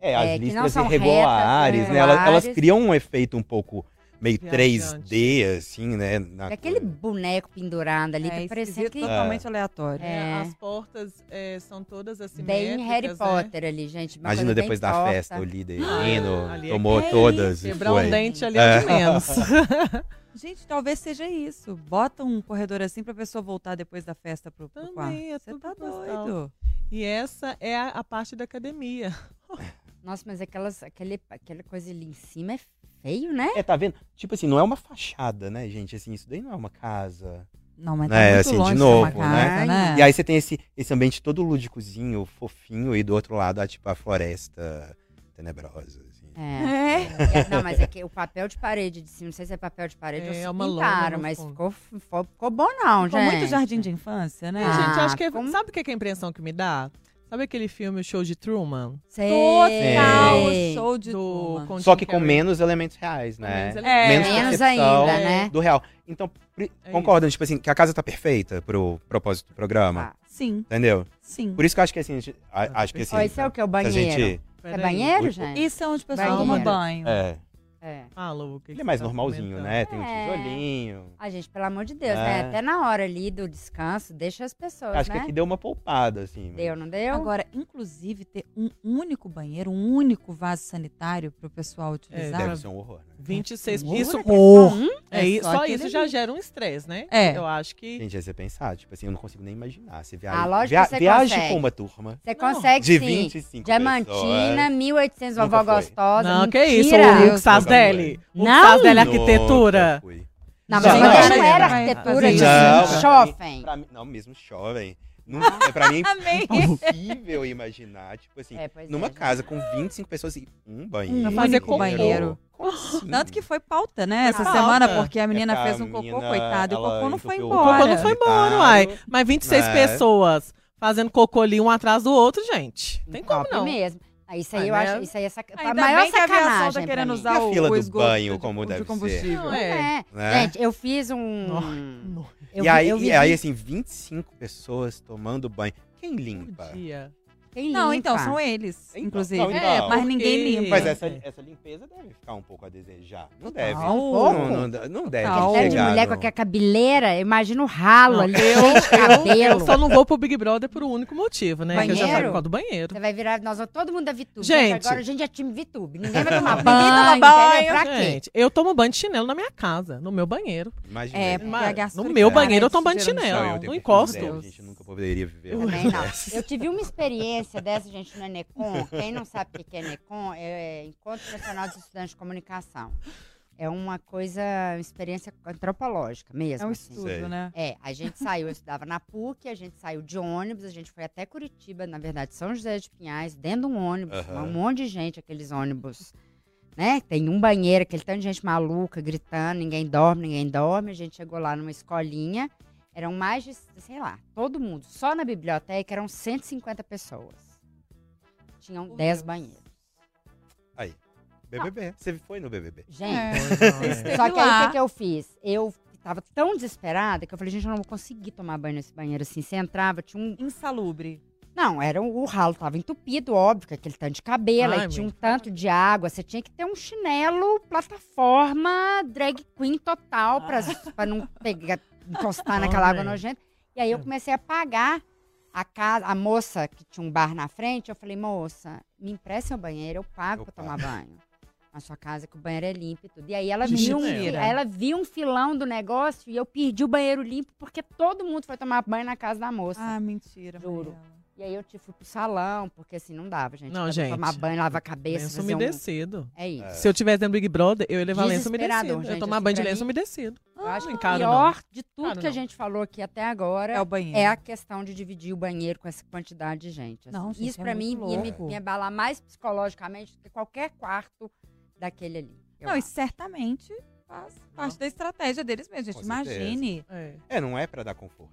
É, as É, que não listras irregulares, retas, né? Elas, elas criam um efeito um pouco meio Viajante. 3D, assim, né? na Aquele coisa. boneco pendurado ali, é parecendo esquisito, que totalmente aleatório. É. As portas é, são todas assimétricas. bem Harry né? Potter ali, gente. Imagina depois da torta. festa, o líder Ah, indo, ali é tomou que todas e Quebrar foi. um dente ali é de menos. Gente, talvez seja isso. Bota um corredor assim pra pessoa voltar depois da festa pro, pro Também, quarto. é Você tá doido. e essa é a, a parte da academia. Nossa, mas aquelas, aquele, aquela coisa ali em cima é feio, né? É, tá vendo? Tipo assim, não é uma fachada, né, gente? Assim, isso daí não é uma casa. Não, mas É, tá muito assim, de longe novo, de uma né? casa, né? E aí você tem esse, esse ambiente todo lúdicozinho, fofinho, e do outro lado, há, tipo, a floresta tenebrosa. Assim. É. É. É, Não, mas é que o papel de parede de cima, não sei se é papel de parede É, ou se é uma lona pintaram, mas ficou, ficou, ficou bom não, Ficou gente. muito jardim de infância, né? É, Ah, gente, acho que é, como- sabe o é, que é a impressão que me dá? Sabe aquele filme O Show de Truman? Sei. Total Sei. show de Do Truman. Só que com Carrey. menos elementos reais, Com né? menos É. elementos. Menos ainda, né? Do real. Então, É concordam, tipo assim, que a casa tá perfeita pro propósito do programa? Tá. Sim, Entendeu? sim. Por isso que eu acho que assim, a gente- a- acho que assim. Ó, isso é o que? O se a banheiro? gente. É banheiro, O- gente? Isso é onde o pessoal toma banho. É. É. Fala, o que Ele que é mais tá normalzinho, comentando? né? Tem um É. tijolinho. Ah, gente, pelo amor de Deus, É. né? Até na hora ali do descanso, deixa as pessoas, Acho né? que aqui deu uma poupada, assim. mas- Deu, não deu? Agora, inclusive, ter um único banheiro, um único vaso sanitário pro pessoal utilizar. Deve ser um horror, né? 26. Loucura, Isso, que Hum? é, É isso, só só isso já ali. gera um estresse, né? É. Eu acho que. Gente, aí você pensar, tipo assim, eu não consigo nem imaginar. Você viaja, Ah, lógico via- viaje consegue. com uma turma Você Não. consegue de sim. 25 Diamantina, pessoas. 1800, Nunca vovó gostosa. Não, que isso, o Luke Deus, Sasdelli. O Não. Nunca Arquitetura. Não, Não, mas não, não, não, era arquitetura de. Não, pra pra mim- não, mesmo jovem. Não, é pra mim impossível imaginar, tipo assim, É, pois é, numa gente. casa com 25 pessoas e um banheiro. Um fazer único cocô. banheiro. Assim? Tanto que foi pauta, né? Essa Foi semana, pauta. porque a menina É, fez um a cocô, menina, coitado, e o cocô não foi entupiu o cocô embora. não foi embora, uai. Mas 26 É. pessoas fazendo cocô ali um atrás do outro, gente. Tem como Top não. mesmo. Ah, Isso aí Ah, eu né? acho, isso aí é sac... a Ainda maior bem que a aviação sacanagem tá querendo usar E a o, fila o do esgoto banho, de- como de deve ser? combustível. Não, É. Né? Gente, eu fiz um... Não. Eu, e aí, vi- eu e aí, assim, 25 pessoas tomando banho. Quem limpa? Dia. Quem Não, limpa? então, são eles, Então, inclusive. não, então. mas ninguém porque- limpa. Mas essa, É. essa limpeza deve ficar um pouco a desejar. Não Total. deve. Um pouco? Não, não, não deve Total. Aquele tanto de chegar mulher com aquela cabeleira, imagina o ralo Não, ali, eu- cabelo. Eu só não vou pro Big Brother por um único motivo, né? Que eu já Banheiro? causa do banheiro. Você vai virar, nós vamos todo mundo da VTube. Gente. agora a gente é time VTube. Ninguém vai tomar Ninguém banho, banho. Pra quê? Gente, eu tomo banho de chinelo na minha casa, no meu banheiro. Imagina. É, né? Mas a no meu é banheiro eu tomo banho de chinelo. não encosto. ideia, gente, nunca poderia viver. Não. Eu tive uma experiência dessa, gente, no Enecom. Quem não sabe o que é Enecom, é Encontro Nacional dos Estudantes de Comunicação. É uma coisa, uma experiência antropológica mesmo. É um assim. estudo, Sei. né? É, a gente saiu, eu estudava na PUC, a gente saiu de ônibus, a gente foi até Curitiba, na verdade, São José de Pinhais, dentro de um ônibus, Aham. um monte de gente, aqueles ônibus, né? Tem um banheiro, aquele tanto de gente maluca, gritando, ninguém dorme, ninguém dorme. A gente chegou lá numa escolinha, eram mais de, sei lá, todo mundo. Só na biblioteca eram 150 pessoas. Tinham 10 banheiros. Aí. BBB. Você foi no BBB? Gente, É. Só que aí o que, que eu fiz? Eu tava tão desesperada que eu falei, gente, eu não vou conseguir tomar banho nesse banheiro assim. Você entrava, tinha um. Insalubre. Não, era um- o ralo tava entupido, óbvio, aquele tanto de cabelo, Ai, aí tinha um tanto de água. Você tinha que ter um chinelo, plataforma, drag queen total, pra, pra não pegar, encostar naquela água nojenta. E aí eu comecei a pagar a casa, a moça que tinha um bar na frente, eu falei, moça, me empresta seu banheiro, eu pago Eu pra tomar banho. na sua casa que o banheiro é limpo e tudo. E aí ela viu, um, ela viu um filão do negócio e eu perdi o banheiro limpo porque todo mundo foi tomar banho na casa da moça. Ah, mentira. Juro. Mariela. E aí eu tipo, fui pro salão, porque assim, não dava, gente. Não, gente. Tomar banho, lavar a cabeça, Lenço fazer um... umedecido. É isso. Se eu tivesse dentro do Big Brother, eu ia levar lenço umedecido. Eu ia gente, tomar assim, banho de lenço mim- umedecido. Eu acho não que o pior de tudo Encaro, que a não. gente falou aqui até agora É o banheiro. é a questão de dividir o banheiro com essa quantidade de gente. assim. Não, gente, Isso é pra mim ia me, me abalar mais psicologicamente do que qualquer quarto daquele ali. eu Não, e acho. certamente faz parte da estratégia deles mesmo, gente. Imagine. É. É, não é pra dar conforto.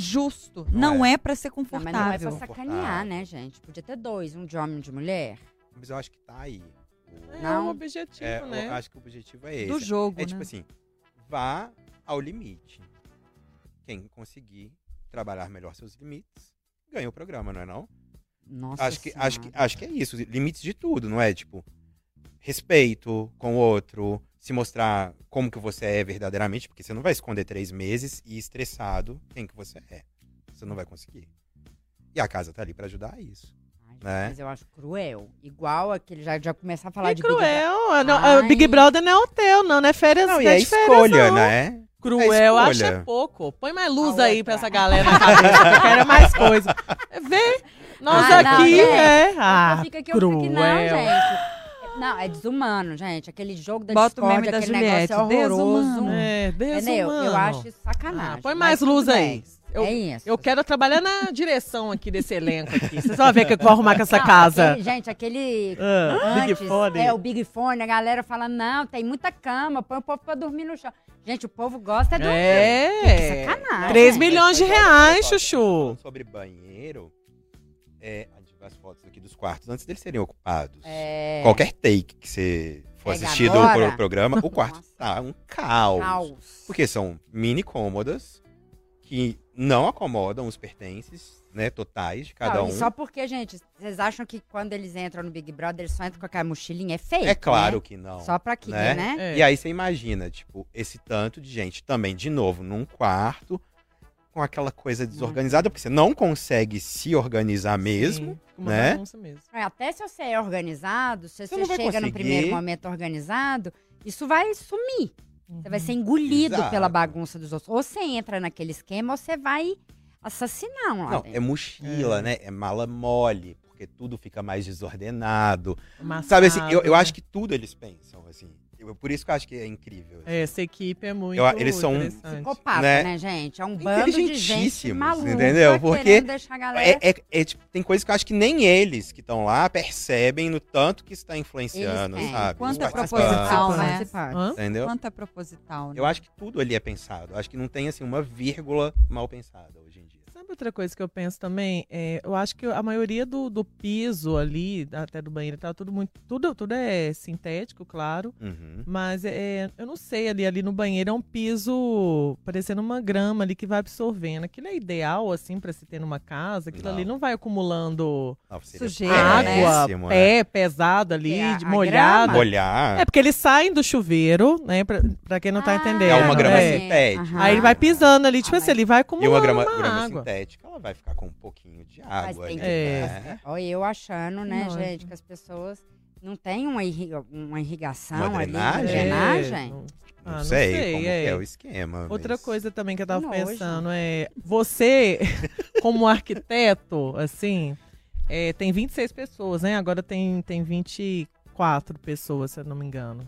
Justo. Não Não, é. pra ser Não, mas não é confortável. pra sacanear, né, gente? Podia ter dois, um de homem e um de mulher. Mas eu acho que tá aí. O- É Não. o objetivo, É, né? eu acho que o objetivo é esse. Do jogo, É tipo né? assim, vá ao limite. Quem conseguir trabalhar melhor seus limites, ganha o programa, não é não? Nossa Acho que, acho, que, acho que é isso. Limites de tudo, não é? Tipo, respeito com o outro, se mostrar como que você é verdadeiramente, porque você não vai esconder três meses e estressado quem que você é. Você não vai conseguir. E a casa tá ali pra ajudar a isso. Ai, né? Mas eu acho cruel. Igual aquele, já, já começar a falar É de Big Brother. cruel. Não, o Big Brother não é hotel, não, não é férias. Não, e não é férias, escolha, não. né? Cruel, É eu acho escolha. é pouco. Põe mais luz A aí outra. pra essa galera na cabeça. que eu quero é mais coisa. Vê, nós Ah, não, aqui gente. é. Ah, fica aqui, eu fico aqui, não, cruel. gente. Não, é desumano, gente. Aquele jogo da Bota o Discord, meme da aquele Juliette, negócio é horroroso. desumano. É, Entendeu? desumano. Eu acho isso Ah, sacanagem. põe mas mais luz aí. Eu, é isso. eu quero trabalhar na direção aqui desse elenco aqui. Vocês vão ver o que eu vou arrumar com essa Não, casa. aquele- gente, aquele. Ah, Big antes, Fone. É, o Big Fone, a galera fala, não, tem muita cama, põe o povo pra dormir no chão. Gente, o povo gosta do. É. Que sacanagem. 3 gente. milhões de reais, Chuchu. Sobre banheiro, é, a as fotos aqui dos quartos antes deles serem ocupados. É. Qualquer take que você for Pega assistir do pro- programa, o quarto Nossa. tá um caos. Caos. Porque são mini cômodas que não acomodam os pertences, né, totais de cada Não, um. e só porque, gente, vocês acham que quando eles entram no Big Brother, eles só entram com aquela mochilinha? É feio. É claro que não. Só pra que, né? né? É. E aí você imagina, tipo, esse tanto de gente também, de novo, num quarto, com aquela coisa desorganizada, porque você não consegue se organizar mesmo. Sim, uma né? bagunça mesmo. É, Até se você é organizado, se Você você, não vai chega no primeiro momento organizado, isso vai sumir. Você vai Uhum. ser engolido Exato. pela bagunça dos outros. Ou você entra naquele esquema, ou você vai assassinar um lá Não, dentro. é mochila, É. né? É mala mole, porque tudo fica mais desordenado. Amassado, Sabe assim, eu, eu né? acho que tudo eles pensam, assim. Por isso que eu acho que é incrível. assim. É, Essa equipe é muito Eu- eles são-. Psicopata, né? né? gente? É um bando de gente maluca entendeu? Porque deixar a galera... É, é- é, tipo, tem coisas que eu acho que nem eles que estão lá percebem no tanto que está influenciando, Eles sabe? Quanto é participantes, proposital, né? Entendeu? Quanto é proposital, né? Eu acho que tudo ali é pensado. Eu acho que não tem, assim, uma vírgula mal pensada hoje em dia. Sabe outra coisa que eu penso também? É, eu acho que a maioria do, do piso ali, até do banheiro e tal, tudo muito. Tudo, tudo é sintético, claro. Uhum. Mas é, eu não sei, ali, ali no banheiro é um piso parecendo uma grama ali que vai absorvendo. Aquilo é ideal, assim, pra se ter numa casa. Aquilo Não. ali não vai acumulando Não, seria Sujeira, né? água, péssimo, né? pé pesado ali, É, molhado. Molhar É porque eles saem do chuveiro, né? Pra, pra quem não tá Ah, entendendo. é uma grama é. sintética. Aham. Aí ele vai pisando ali, tipo Ah, assim, mas- ele vai E acumulando uma grama, uma grama água. Ela vai ficar com um pouquinho de Mas água tem ali, que- né? Olha, eu achando, né, Nossa. gente, que as pessoas não têm uma, irriga- uma irrigação Uma ali, drenagem? uma drenagem. não- Não, Ah, não sei, sei, como é. que é o esquema. Outra mas- coisa também que eu tava nojo. pensando é, você, como arquiteto, assim, é, tem 26 pessoas, né? Agora tem, tem 24 pessoas, se eu não me engano.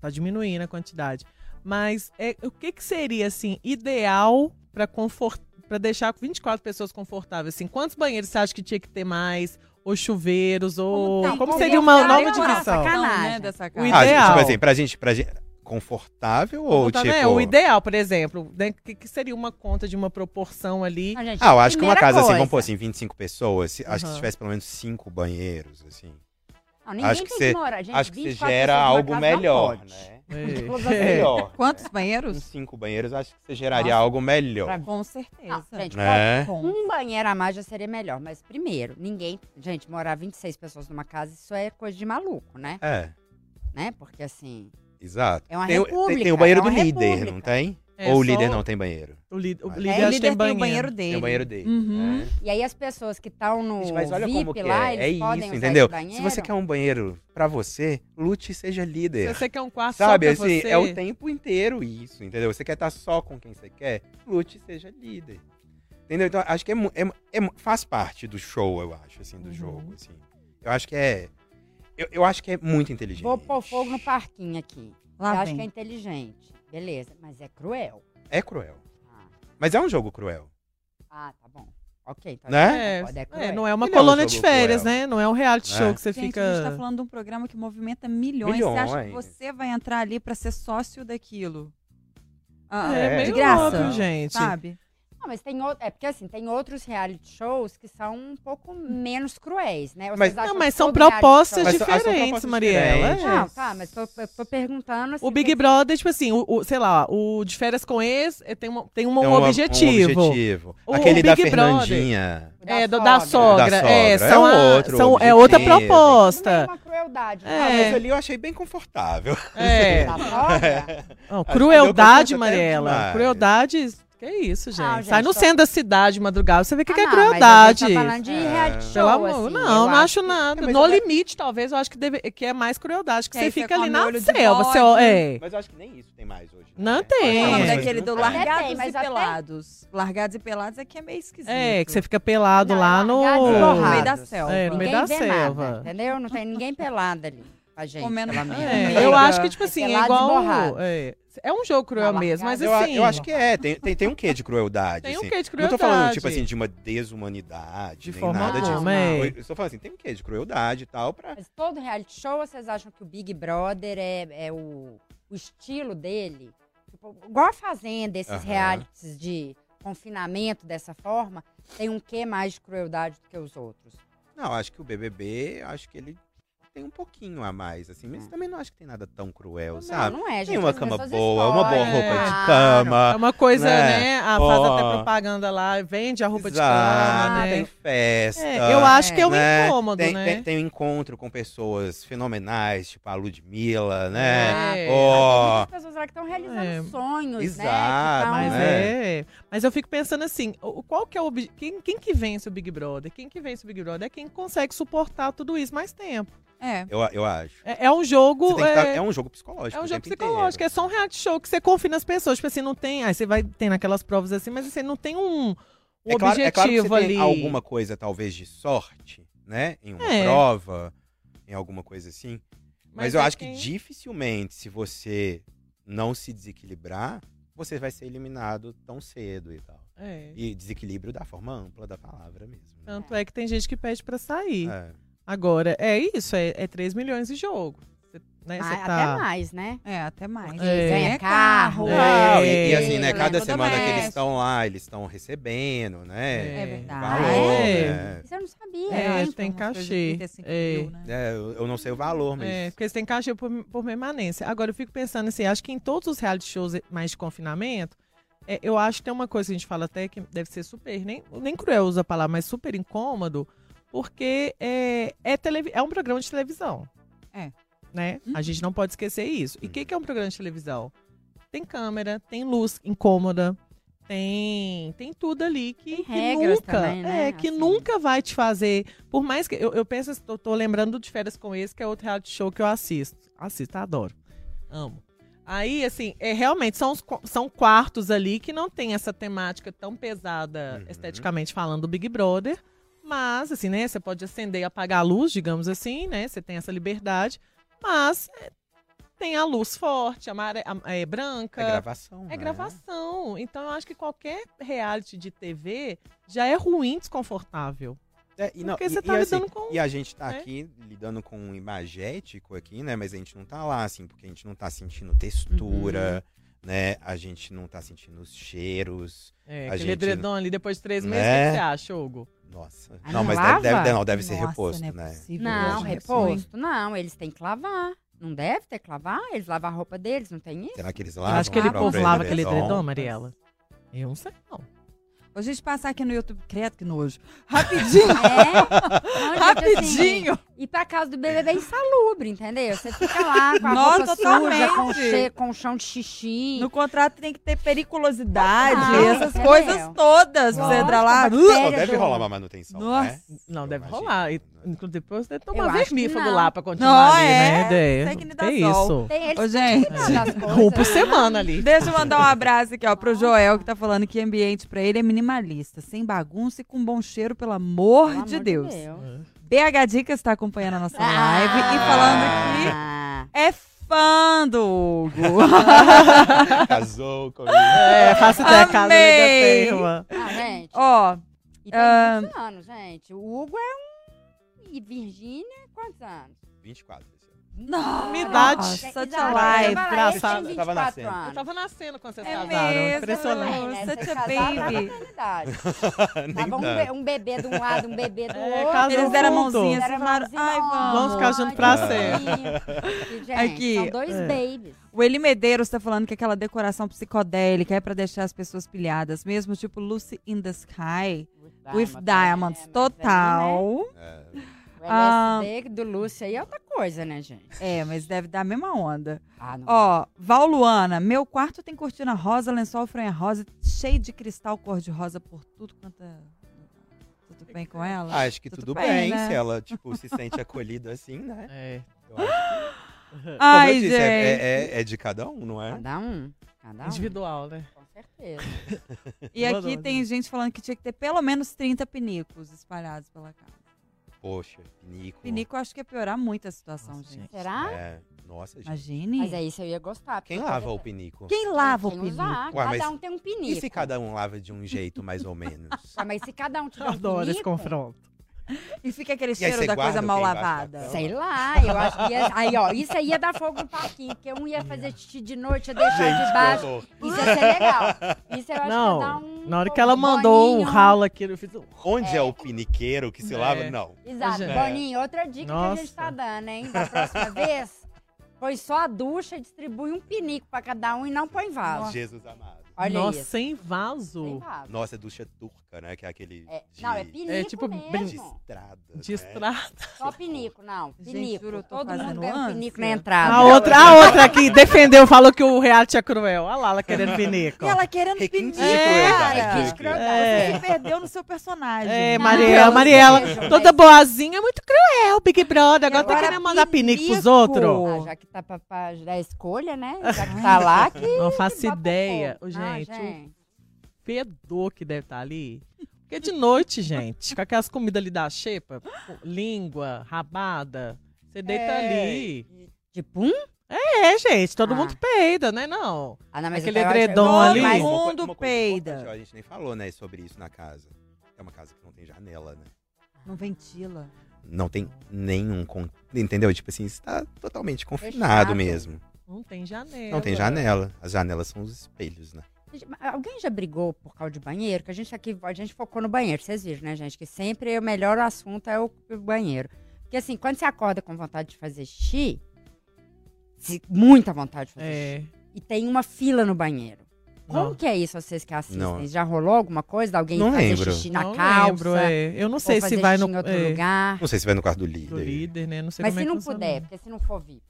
Tá diminuindo a quantidade. Mas é, o que, que seria, assim, ideal para confort... para deixar 24 pessoas confortáveis? Assim, quantos banheiros você acha que tinha que ter mais? Ou chuveiros? Ou Não, como podia seria uma ficar nova divisão? sacanagem. né, dessa O casa. Ah, ideal. tipo assim, pra gente, pra gente confortável ou Tá, tipo... né? O ideal, por exemplo, né? que, que seria uma conta de uma proporção ali? Não, gente, Ah, eu acho que uma casa assim, coisa. vamos pôr assim, 25 pessoas, se- acho que se tivesse pelo menos cinco banheiros, assim. Não, ninguém acho que tem cê- que morar. Gente, acho que você 24 gera algo não melhor, né? É. Quantos banheiros? cinco banheiros, acho que você geraria Nossa, algo melhor. pra- Com certeza. Não, gente? Com- Um banheiro a mais já seria melhor, mas primeiro, ninguém. Gente, morar 26 pessoas numa casa, isso é coisa de maluco, né? É, Né? Porque assim. exato. É uma tem, o- república, tem, tem o banheiro é do líder, república. não tem? É, Ou o líder não tem banheiro? O, li- o É, líder, É, acho o líder tem banheiro. tem o banheiro dele. Tem o banheiro dele. Uhum. É. E aí as pessoas que estão no Gente, mas olha VIP como que lá, é. eles É podem isso, entendeu? banheiro? Se você quer um banheiro pra você, lute e seja líder. Se você quer um quarto Sabe, só pra assim, você... é o tempo inteiro isso, entendeu? Você quer estar só com quem você quer, lute e seja líder. Entendeu? Então, acho que é, é é faz parte do show, eu acho, assim, do Uhum. jogo, assim. Eu acho que é... Eu, eu acho que é muito inteligente. Vou pôr fogo no parquinho aqui. Lá eu acho vem. que é inteligente. Beleza, mas é cruel. É cruel. Ah, Mas é um jogo cruel. ah, tá bom. Ok, então Né? É, pode, é é, cruel. não é uma Ele é um colônia de férias, cruel. né? Não é um reality É. show que você Gente, fica... a gente tá falando de um programa que movimenta milhões. Você acha que Milhões. você vai entrar ali pra ser sócio daquilo? Ah, É, É. meio de graça, óbvio, gente. sabe? Não, mas tem outro, é porque assim, tem outros reality shows que são um pouco menos cruéis, né? Ou Mas- Não, mas são propostas show- Mas diferentes, propostas Mariela. diferentes. é. Não, tá, mas tô, eu tô perguntando assim. O Big Brother, tipo assim, o, o- sei lá, o de férias com ex eh, tem, uma, tem um, Tem um uma- objetivo. Um objetivo. O Aquele da Big Brother- Fernandinha. o da É, do, da sogra. Da É, sogra. são É um a- outro são- é outra. Não é proposta. uma crueldade. É. Ah, mas ali eu achei bem confortável. É. Da sogra? Não, crueldade, Mariela. demais. Que isso, gente? Não, gente, Sai no tô- centro da cidade, madrugada, você vê o que, Ah, que é não, mas a crueldade. gente tá falando de É. reality show, Pelo amor, assim, não, não acho que- nada. É, mas no eu- limite, talvez, eu acho que, deve, que é mais crueldade, que Que você fica ali na selva. Você, bode. é. Mas eu acho que nem isso tem mais hoje. né? Não tem. Não, É. mas Mas aquele do não- Largados Até tem, mas e até- Pelados. Largados e Pelados aqui é meio esquisito. É, que você fica pelado Não, lá é no. e no meio da selva. É, no meio Ninguém da vê selva. nada, entendeu? Não tem ninguém pelado ali a gente, Comendo-. É, eu acho que, tipo assim, é e igual. É, é um jogo cruel mesmo, mas assim. eu acho que é, tem, tem, tem um quê de crueldade. Tem um assim. quê de Não tô falando, crueldade. tipo assim, de uma desumanidade, De nem forma nada disso. Não, é. Eu estou falando assim, tem um quê de crueldade e tal pra... Mas todo reality show, vocês acham que o Big Brother é, é o, o estilo dele? Tipo, igual a Fazenda, esses Aham. realities de confinamento dessa forma, tem um quê mais de crueldade do que os outros? Não, acho que o BBB, acho que ele tem um pouquinho a mais, assim. Mas também não acho que tem nada tão cruel, sabe? Não, não é, gente. Tem uma cama boa, uma boa roupa de Claro. É cama. uma coisa, né? né? A faz até propaganda lá, vende a roupa de Exato, cama, né? tem festa. É, eu acho que é um né? incômodo, tem, né? Tem, tem um encontro com pessoas fenomenais, tipo a Ludmilla, né? É. Ó, Tem muitas pessoas lá que estão realizando É. sonhos, né? Exato, Que tão- Mas né? é. Mas eu fico pensando assim, o- qual que é o quem, quem que vence o Big Brother? Quem que vence o Big Brother é quem consegue suportar tudo isso mais tempo. É. eu, eu acho. É, é um jogo. É, tá- é um jogo psicológico. é um jogo psicológico, é inteiro. só um reality show que você confia nas pessoas. Tipo assim, não tem. Aí você vai tendo aquelas provas assim, mas você não tem um, um é claro, objetivo é claro que você ali. tem alguma coisa, talvez, de sorte, né? Em uma É. prova, em alguma coisa assim. Mas, Mas eu é acho quem- que dificilmente, se você não se desequilibrar, você vai ser eliminado tão cedo e tal. É. E desequilíbrio da forma ampla da palavra mesmo. né? Tanto é que tem gente que pede pra sair. É. Agora, é isso, é, é 3 milhões de jogo. Né, Ah, você Até tá... mais, né? É, até mais. É. Ganha carro. É. Não, e, e assim, né? É, Cada semana que eles estão lá, eles estão recebendo, né? É verdade. Valor, É. né? Isso eu não sabia. É, né? coisas de cachê. 35 É. mil, né? É, eu, eu não sei o valor, mas. É, porque eles têm cachê por, por permanência. Agora, eu fico pensando assim, acho que em todos os reality shows mais de confinamento, é, eu acho que tem uma coisa que a gente fala até que deve ser super, nem, nem cruel usa a palavra, mas super incômodo, porque é, é, televi- é um programa de televisão. É. Né? A gente não pode esquecer isso. E o Uhum. que, que é um programa de televisão? Tem câmera, tem luz incômoda, tem, tem tudo ali que, Tem que nunca, também, né? é, que Assim. nunca vai te fazer. Por mais que eu, eu penso, eu tô lembrando de férias com esse, que é outro reality show que eu assisto. Assisto, adoro. Amo. Aí, assim, é, realmente são, os são quartos ali que não tem essa temática tão pesada, Uhum. esteticamente falando, do Big Brother. Mas, assim, né? Você pode acender e apagar a luz, digamos assim, né? Você tem essa liberdade. Mas é, tem a luz forte, amare, am- é, branca. É gravação. É né? gravação. Então eu acho que qualquer reality de TV já é ruim, desconfortável. É, e não, Porque e- você e tá assim, lidando com- E a gente tá né? aqui lidando com um imagético aqui, né? Mas a gente não tá lá, assim, porque a gente não tá sentindo textura, Uhum. Né? A gente não tá sentindo os cheiros. É, A aquele gente- edredom ali depois de três meses, o Né? que que você acha, Hugo? Nossa. Ah, não, não mas lava? deve, deve, não, deve ser Nossa, reposto, não é né? possível. Não, Hoje, reposto, não. Eles têm que lavar. Não deve ter que lavar? Eles lavam a roupa deles, não tem isso? Será que eles Eu lavam? acho que ele povo lava aquele edredom, Mariela. Eu não sei, não. Vou a gente passar aqui no YouTube. Credo, que nojo. Rapidinho, É? Não, gente, assim, rapidinho. E pra casa do BBB é insalubre, entendeu? Você fica lá com a Nossa, roupa totalmente. suja, com, che... com chão de xixi. No contrato tem que ter periculosidade, Ah, essas entendeu? coisas todas. Pra você Lógico, entrar lá. Sério, deve rolar uma manutenção, Nossa. né? Não, deve rolar. Depois tomar acho que vermífugo não. lá pra continuar Não, ali, é. né? De- Tecnidazol. Que isso? Tem eles Ô, que gente. Um por né? semana ali. Deixa eu mandar um abraço aqui, ó, pro Joel, que tá falando que ambiente pra ele é minimalista, sem bagunça e com bom cheiro, pelo amor, Pelo de amor Deus. É. BH Dicas tá acompanhando a nossa live e falando que Ah, é fã do Hugo. Casou comigo. É, faço ideia, casa Amei. liga terra. ah, gente. ó, E tem Ah. muitos anos, gente. O Hugo é um. E Virgínia, quantos anos? 24 esse ano. não, Minha idade. Such a live. engraçado. Eu tava 24 nascendo. anos. Eu tava nascendo quando vocês É casaram. mesmo, Impressionante. Também, né? Such a baby. Tava um, be- um bebê de um lado, um bebê do É, outro. Eles deram a mãozinha, Deram falaram, mãozinha, ai, vamos. Vamos ficar junto pra sempre. Aqui, são dois é. babies. O Eli Medeiros tá falando que aquela decoração psicodélica é pra deixar as pessoas pilhadas, mesmo tipo Lucy in the Sky, with diamonds, É, mas aí, né, total. É, O Ah. LSD do Lúcio aí é outra coisa, né, gente? É, mas deve dar a mesma onda. Ah, não. Ó, Val Luana, meu quarto tem cortina rosa, lençol fronha rosa, cheio de cristal cor-de-rosa por tudo quanto é... Tudo bem com ela? Acho que Tudo tudo bem, bem, né? se ela, tipo, se sente acolhida assim, né? É. Eu acho que, Ai, como eu disse, é, gente. é- é- é de cada um, não é? Cada um. Cada um. Individual, né? Com certeza. E aqui tem gente falando que tinha que ter pelo menos 30 pinicos espalhados pela casa. Poxa, pinico. Pinico eu acho que ia piorar muito a situação, Nossa, gente. Será? É, nossa, gente. Imagine. Mas é isso eu ia gostar. Quem lava eu- o pinico? Quem lava o Quem pinico? usar, Ué, cada um tem um E pinico. se cada um lava de um jeito, mais ou menos? Ah, mas se cada um tiver Eu um adoro esse pinico, confronto. E fica aquele cheiro da coisa mal lavada. Sei lá, eu acho que ia, aí, ó, isso aí ia dar fogo no parquinho, porque um ia fazer xixi de noite, ia deixar Gente, de baixo. Isso ia ser legal. Isso eu acho que ia dar Não, um. na hora que ela mandou o ralo aqui, eu fiz um... Onde é, o piniqueiro que se É. lava? Não. Exato. Gente. Boninho, outra dica que a Nossa. gente tá dando, hein? Da próxima vez, põe só a ducha e distribui um pinico pra cada um e não põe vaso. Jesus amado. Olha Nossa, isso. sem Sem vaso. vaso. Nossa, ducha turca, né? Que é aquele. É, de, não, é pinico É, tipo, de mesmo. estrada. De né? estrada. Só pinico, não. Gente, Pinico. tô Todo mundo fazendo ganha um pinico na entrada. A outra, a outra aqui defendeu, falou que o reality é cruel. Olha lá, ela querendo pinico. E ela querendo pinico. de crueldade. cara. Requinte de crueldade. É. Você se perdeu no seu personagem. É, Não, Mariela, não, Mariela, beijo, toda boazinha, muito cruel, Big Brother. Agora tá Agora, querendo mandar pinico pros outros. Ah, já que tá pra, pra dar escolha, né? Já que tá lá, que. Não faço que ideia. fogo. Ô, Não, gente, o gente. fedor que deve estar ali. Porque de noite, gente, com aquelas comidas ali da xepa, língua, rabada, você deita É, ali. Tipo um? É, gente, todo Ah. mundo peida, né? Não. Ah, não, mas Aquele edredom eu- ali. Todo mundo uma peida. A gente nem falou, né, sobre isso na casa. É uma casa que não tem janela, né? Não ventila. Não tem nenhum. Entendeu? Tipo assim, está totalmente confinado Fechado. mesmo. Não tem janela. Não tem janela. As janelas são os espelhos, né? Alguém já brigou por causa de banheiro? Que a gente aqui, a gente focou no banheiro, vocês viram, né, gente? Que sempre o melhor assunto é o banheiro. Porque assim, quando você acorda com vontade de fazer xixi, muita vontade de fazer É. xixi, e tem uma fila no banheiro. Como Não. que é isso, vocês que assistem? Não. Já rolou alguma coisa? Alguém Não fazer lembro. xixi na não calça? lembro, é. Eu não ou sei fazer se vai xixi no, em outro é, lugar? Não sei se vai no quarto do líder. do líder, né? Não sei Mas como se é que não puder, porque se não for VIP.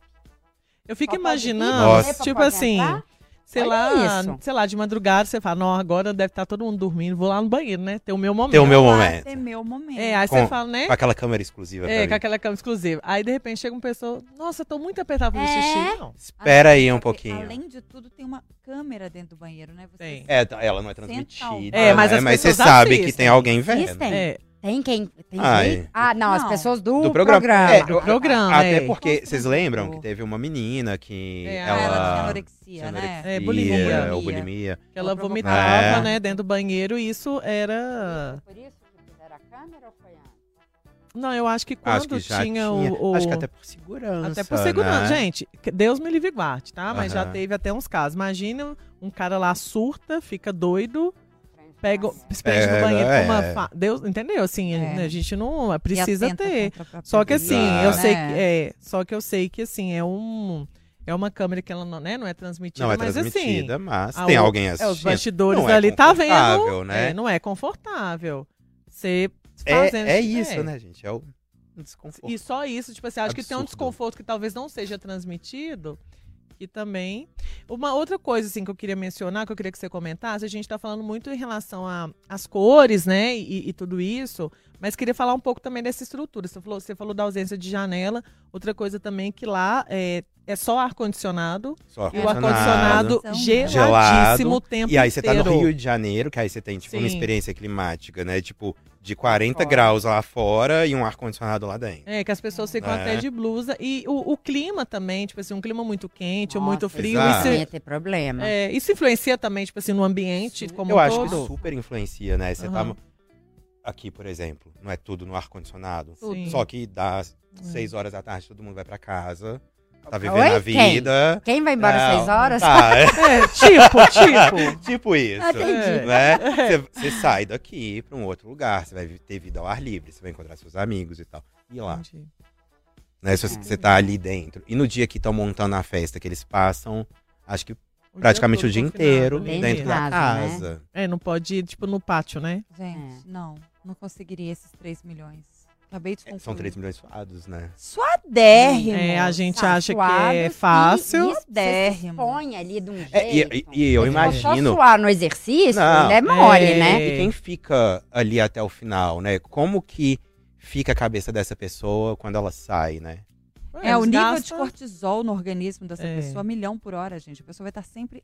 Eu fico vir, imaginando, Nossa. tipo assim, entrar? sei Olha lá, isso. sei lá, de madrugada você fala, não, agora deve estar todo mundo dormindo, vou lá no banheiro, né? Ter o meu momento. Tem o meu momento. ser meu momento. É, aí Com- você fala, né? Com aquela câmera exclusiva. É, com aquela cama exclusiva. Aí, de repente, chega uma pessoa, nossa, tô muito apertado pra É? xixi. Não. Espera aí Além- um pouquinho. Além de tudo, tem uma câmera dentro do banheiro, né? Você Tem. É, tá- ela não é transmitida. ao- É, mas né? as mas você pessoas sabe que assistem. tem alguém vendo. Assistem. É, Tem quem? Tem Ai. quem? Ah, não, as Não. pessoas do, Do programa. programa. É, do programa, Até é. porque, vocês lembram que teve uma menina que É, Ah, ela tinha ela... anorexia, tinha né? anorexia, É, bulimia. ou bulimia. que ela vomitava, provocar. né, dentro do banheiro, e isso era... Por isso que fizeram a câmera ou foi antes? Não, eu acho que quando Acho que já tinha, tinha. o... o- Acho que até por segurança. Até por segurança. né? Gente, que Deus me livre e guarde, tá? Mas já Aham. teve até uns casos. Imagina um cara lá surta, fica doido, pega, se perde no banheiro com uma é. fa... Deus, entendeu? Assim, É. a gente não precisa ter. Só que assim, eu sei né? que é, só que eu sei que assim é um É uma câmera que ela não, né, não é transmitida, Não é mas transmitida, mas ah, tem alguém assim, assistindo. é, os bastidores Não é ali tá vendo, né? é, não é confortável. Você É, fazendo é isso, né, gente? É o desconforto. E só isso, tipo assim, acho que tem um Absurdo. desconforto que talvez não seja transmitido. E também. Uma outra coisa, assim, que eu queria mencionar, que eu queria que você comentasse, a gente tá falando muito em relação a- às cores, né? E, e tudo isso. Mas queria falar um pouco também dessa estrutura. Você falou, você falou da ausência de janela. Outra coisa também que lá é, é só ar-condicionado. Só E o ar-condicionado São geladíssimo Gelado. o tempo E aí você tá no. Rio de Janeiro, que aí você tem, tipo, uma experiência climática, né? Tipo, de 40 Fora. graus lá fora e um ar-condicionado lá dentro. É, que as pessoas ficam É. até de blusa. E o, o clima também, tipo assim, um clima muito quente ou Nossa, muito frio. exato. Não Isso, ia ter problema. é, isso influencia também, tipo assim, no ambiente como Eu um acho todo? que super influencia, né? Você Aham. tá aqui, por exemplo, não é tudo no ar-condicionado. Sim. Só que das Hum. 6 horas da tarde todo mundo vai pra casa, tá Oi? vivendo a Quem? vida. Quem vai embora às seis horas? Tá, é É, tipo, tipo. tipo isso. Ah, entendi. né? Você, você sai daqui pra um outro lugar, você vai ter vida ao ar livre, você vai encontrar seus amigos e tal. E lá, Entendi. né? Se você, tá ali dentro. E no dia que estão montando a festa, que eles passam, acho que O praticamente todo o dia inteiro ali. Dentro dentro de da casa, né? É, não pode ir, tipo, no pátio, né? Gente, É. não. Não conseguiria esses 3 milhões. Acabei de É. São 3 milhões suados, né? Suadérrimo. É, a gente Tá acha que é fácil. E, você se Dérrimo. expõe ali de um jeito. É, e, e- e eu Se for imagino. só suar no exercício, Não. é mole, É. né? E quem fica ali até o final, né? Como que fica a cabeça dessa pessoa quando ela sai, né? É, o eles nível de cortisol no organismo dessa É. pessoa, milhão por hora, gente. A pessoa vai estar sempre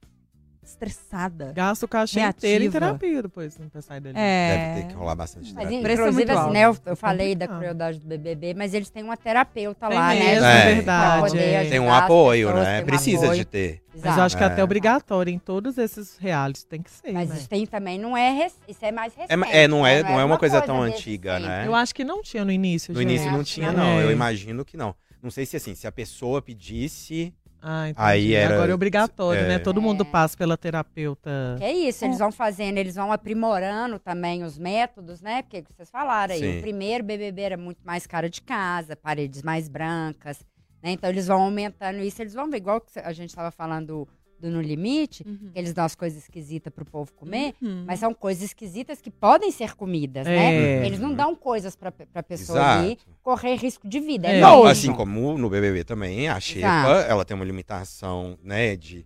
estressada. Gasta o cachê Reativa. inteiro em terapia depois pra sair dali. É. Deve ter que rolar bastante Mas, terapia. é inclusive, assim, né, eu, eu É falei da crueldade do BBB, mas eles têm uma terapeuta Tem lá, mesmo, né? É. verdade. É. Tem um apoio, pessoas, né? um Precisa apoio. de ter. Mas Exato. eu acho que é até É. obrigatório em todos esses realities, tem que ser, Mas né? isso tem também, não é, rec- isso é mais recente. É, é, não é, né? não é uma coisa tão desde antiga, né? Eu acho que não tinha no início, No gente. início não tinha, não. Eu É. imagino que não. Não sei se assim, se a pessoa pedisse. Ah, entendi. Aí era- Agora é obrigatório, é. né? Todo mundo É. passa pela terapeuta. Que é isso, eles vão fazendo, eles vão aprimorando também os métodos, né? Porque vocês falaram aí, Sim. o primeiro BBB era muito mais cara de casa, paredes mais brancas, né? Então eles vão aumentando isso, eles vão ver, igual que a gente estava falando do, No Limite, Uhum. que eles dão as coisas esquisitas pro povo comer, Uhum. mas são coisas esquisitas que podem ser comidas, É. né? Eles não dão coisas pra, pra pessoa ali correr risco de vida, é, É. Não, assim como no BBB também, a Xepa, Exato. ela tem uma limitação, né, de,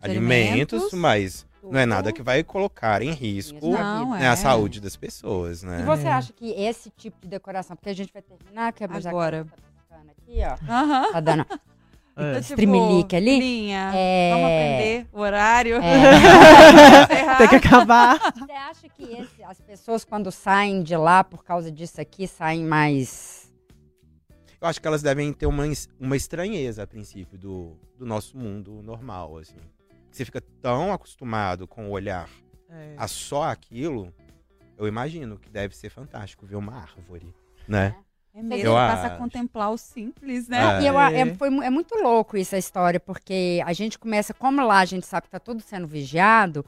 alimentos, alimentos, mas não é nada que vai colocar em risco Não, né, é. a saúde das pessoas, né? E você É. acha que esse tipo de decoração, porque a gente vai terminar, que a já Agora. tá aqui, ó, Aham. tá dando É. Então, Streamlink ali? Linha, É. vamos aprender o horário. É. Tem que acabar. Você acha que esse- as pessoas, quando saem de lá por causa disso aqui, saem mais. Eu acho que elas devem ter uma, uma estranheza a princípio do, do nosso mundo normal, assim. Você fica tão acostumado com o olhar É. a só aquilo, eu imagino que deve ser fantástico ver uma árvore, né? É mesmo, Eu passa a acho. contemplar o simples, né? É. E eu, a- É. é, foi, é muito louco essa história, porque a gente começa, como lá a gente sabe que tá tudo sendo vigiado.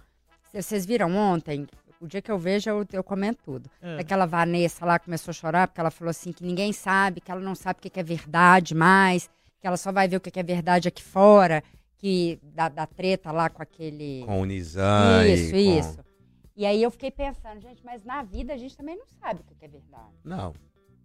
Vocês viram ontem? O dia que eu vejo, eu, eu comento tudo. É. Aquela Vanessa lá começou a chorar porque ela falou assim que ninguém sabe, que ela não sabe o que é verdade mais, que ela só vai ver o que é verdade aqui fora, que da, da treta lá com aquele. Com o Nizam e Isso, com- isso. E aí eu fiquei pensando, gente, mas na vida a gente também não sabe o que que é verdade. Não.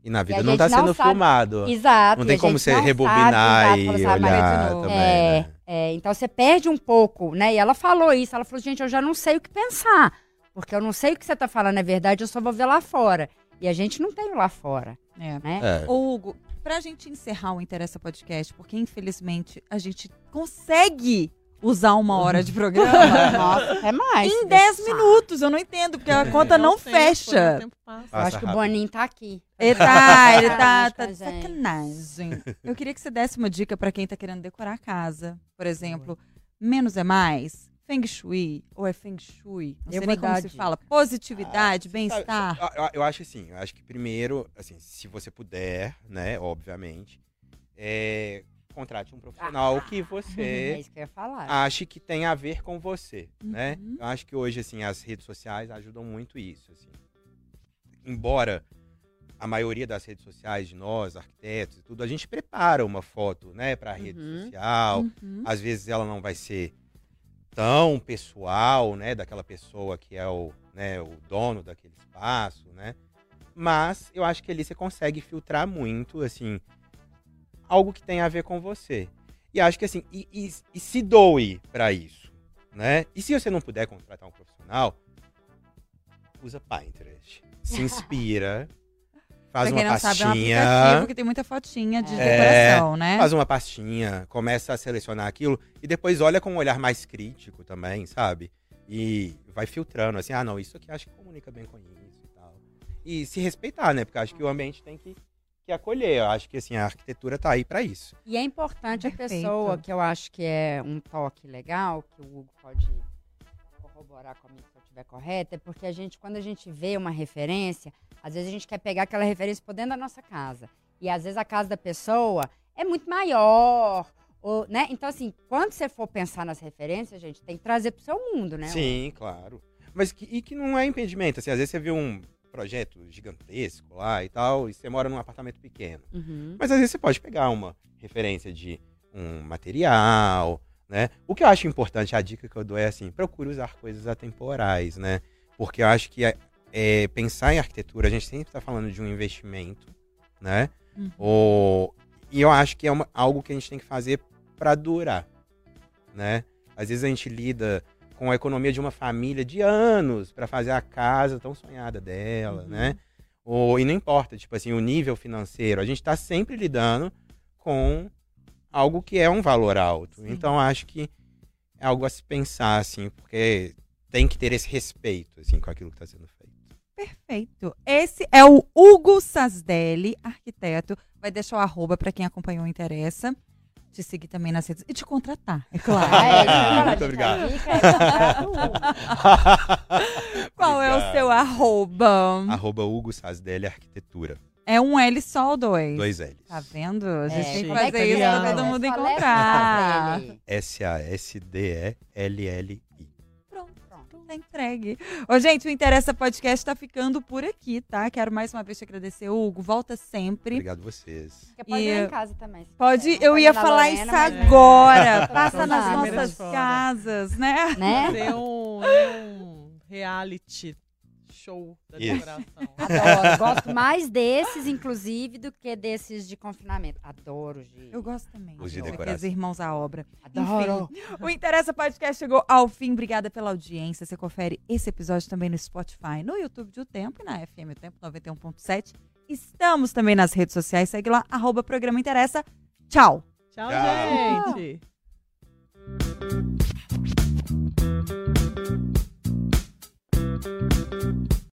E na vida não gente tá não sendo sabe- filmado. Exato. Não e tem como você não rebobinar sabe, e exato, olhar também, É, né? é, então você perde um pouco, né? E ela falou isso, ela falou, gente, eu já não sei o que pensar. Porque eu não sei o que você tá falando é verdade, eu só vou ver lá fora. E a gente não tem o lá fora, É. né? É. Ô, Hugo, pra gente encerrar o Interessa Podcast, porque infelizmente a gente consegue usar uma hora de programa Nossa, até mais. em 10 minutos. Eu não entendo, porque a conta não É o tempo, né? fecha. O tempo passa. Eu acho que o. Boninho tá aqui. Ele tá, ele tá, Sacanagem tá de sacanagem. Eu queria que você desse uma dica pra quem tá querendo decorar a casa. Por exemplo, menos é mais? Feng Shui ou é Feng Shui? Não Eu sei nem como se fala. Positividade, Ah, bem-estar. Eu, eu acho assim, eu acho que primeiro, assim, se você puder, né, obviamente, é, contrate um profissional que É você isso que ache que tem a ver com você, né? Uhum. Eu acho que hoje, assim, as redes sociais ajudam muito isso, assim. Embora a maioria das redes sociais de nós, arquitetos e tudo, a gente prepara uma foto, né, para a rede Uhum. social. Uhum. Às vezes ela não vai ser tão pessoal, né, daquela pessoa que é o, né, o dono daquele espaço, né? Mas eu acho que ali você consegue filtrar muito, assim, algo que tem a ver com você. E acho que assim, e, e- e se doe para isso, né? E se você não puder contratar um profissional, usa Pinterest. Se inspira, faz pra quem uma não sabe, é um pastinha. aplicativo que tem muita fotinha de É, decoração, né? Faz uma pastinha, começa a selecionar aquilo e depois olha com um olhar mais crítico também, sabe? E vai filtrando, assim, ah, não, isso aqui acho que comunica bem com isso e tal. E se respeitar, né? Porque acho que o ambiente tem que, que acolher. Eu acho que, assim, a arquitetura tá aí para isso. E é importante a Perfeito. pessoa, que eu acho que é um toque legal, que o Hugo pode corroborar comigo se eu estiver correta, é porque a gente, quando a gente vê uma referência, às vezes a gente quer pegar aquela referência por dentro da nossa casa. E às vezes a casa da pessoa é muito maior. Ou, né? Então, assim, quando você for pensar nas referências, gente, tem que trazer pro seu mundo, né? Sim, claro. Mas que, e que não é impedimento. Assim, às vezes você vê um projeto gigantesco lá e tal, e você mora num apartamento pequeno. Uhum. Mas às vezes você pode pegar uma referência de um material, né? O que eu acho importante, a dica que eu dou é assim, procure usar coisas atemporais, né? Porque eu acho que é, é, pensar em arquitetura, a gente sempre está falando de um investimento, né? Uhum. Ou, e eu acho que é uma- algo que a gente tem que fazer para durar, né? Às vezes a gente lida com a economia de uma família de anos para fazer a casa tão sonhada dela, Uhum. né? Ou, e não importa, tipo assim, o nível financeiro, a gente está sempre lidando com algo que é um valor alto. Sim. Então acho que é algo a se pensar, assim, porque tem que ter esse respeito, assim, com aquilo que está sendo feito. Perfeito. Esse é o Hugo Sasdelli, arquiteto. Vai deixar o arroba para quem acompanhou interessa. Te seguir também nas redes e te contratar, é claro. É, falar, Muito obrigado. é o. Qual é o seu arroba? Arroba Hugo Sasdelli Arquitetura. É um L só ou dois? Dois L's. Tá vendo? A gente É, tem que é fazer que isso é? pra todo mundo encontrar. S-A-S-D-E-L-L-I. Tá entregue. Ô, gente, o Interessa Podcast tá ficando por aqui, tá? Quero mais uma vez te agradecer, Hugo. Volta sempre. Obrigado a vocês. Porque pode E- ir em casa também. Pode, eu pode ia falar Lorena, isso mas- agora. Passa nas nossas casas, né? Né? Tem um, um reality show da Isso. decoração. Adoro. Gosto mais desses, inclusive, do que desses de confinamento. Adoro, gente. Eu gosto também. Os de Aqueles decoração. irmãos à obra. Adoro. O Interessa Podcast chegou ao fim. Obrigada pela audiência. Você confere esse episódio também no Spotify, no YouTube de O Tempo e na FM O Tempo 91.7. Estamos também nas redes sociais. Segue lá, arroba Programa Interessa. Tchau. Tchau, Tchau. gente.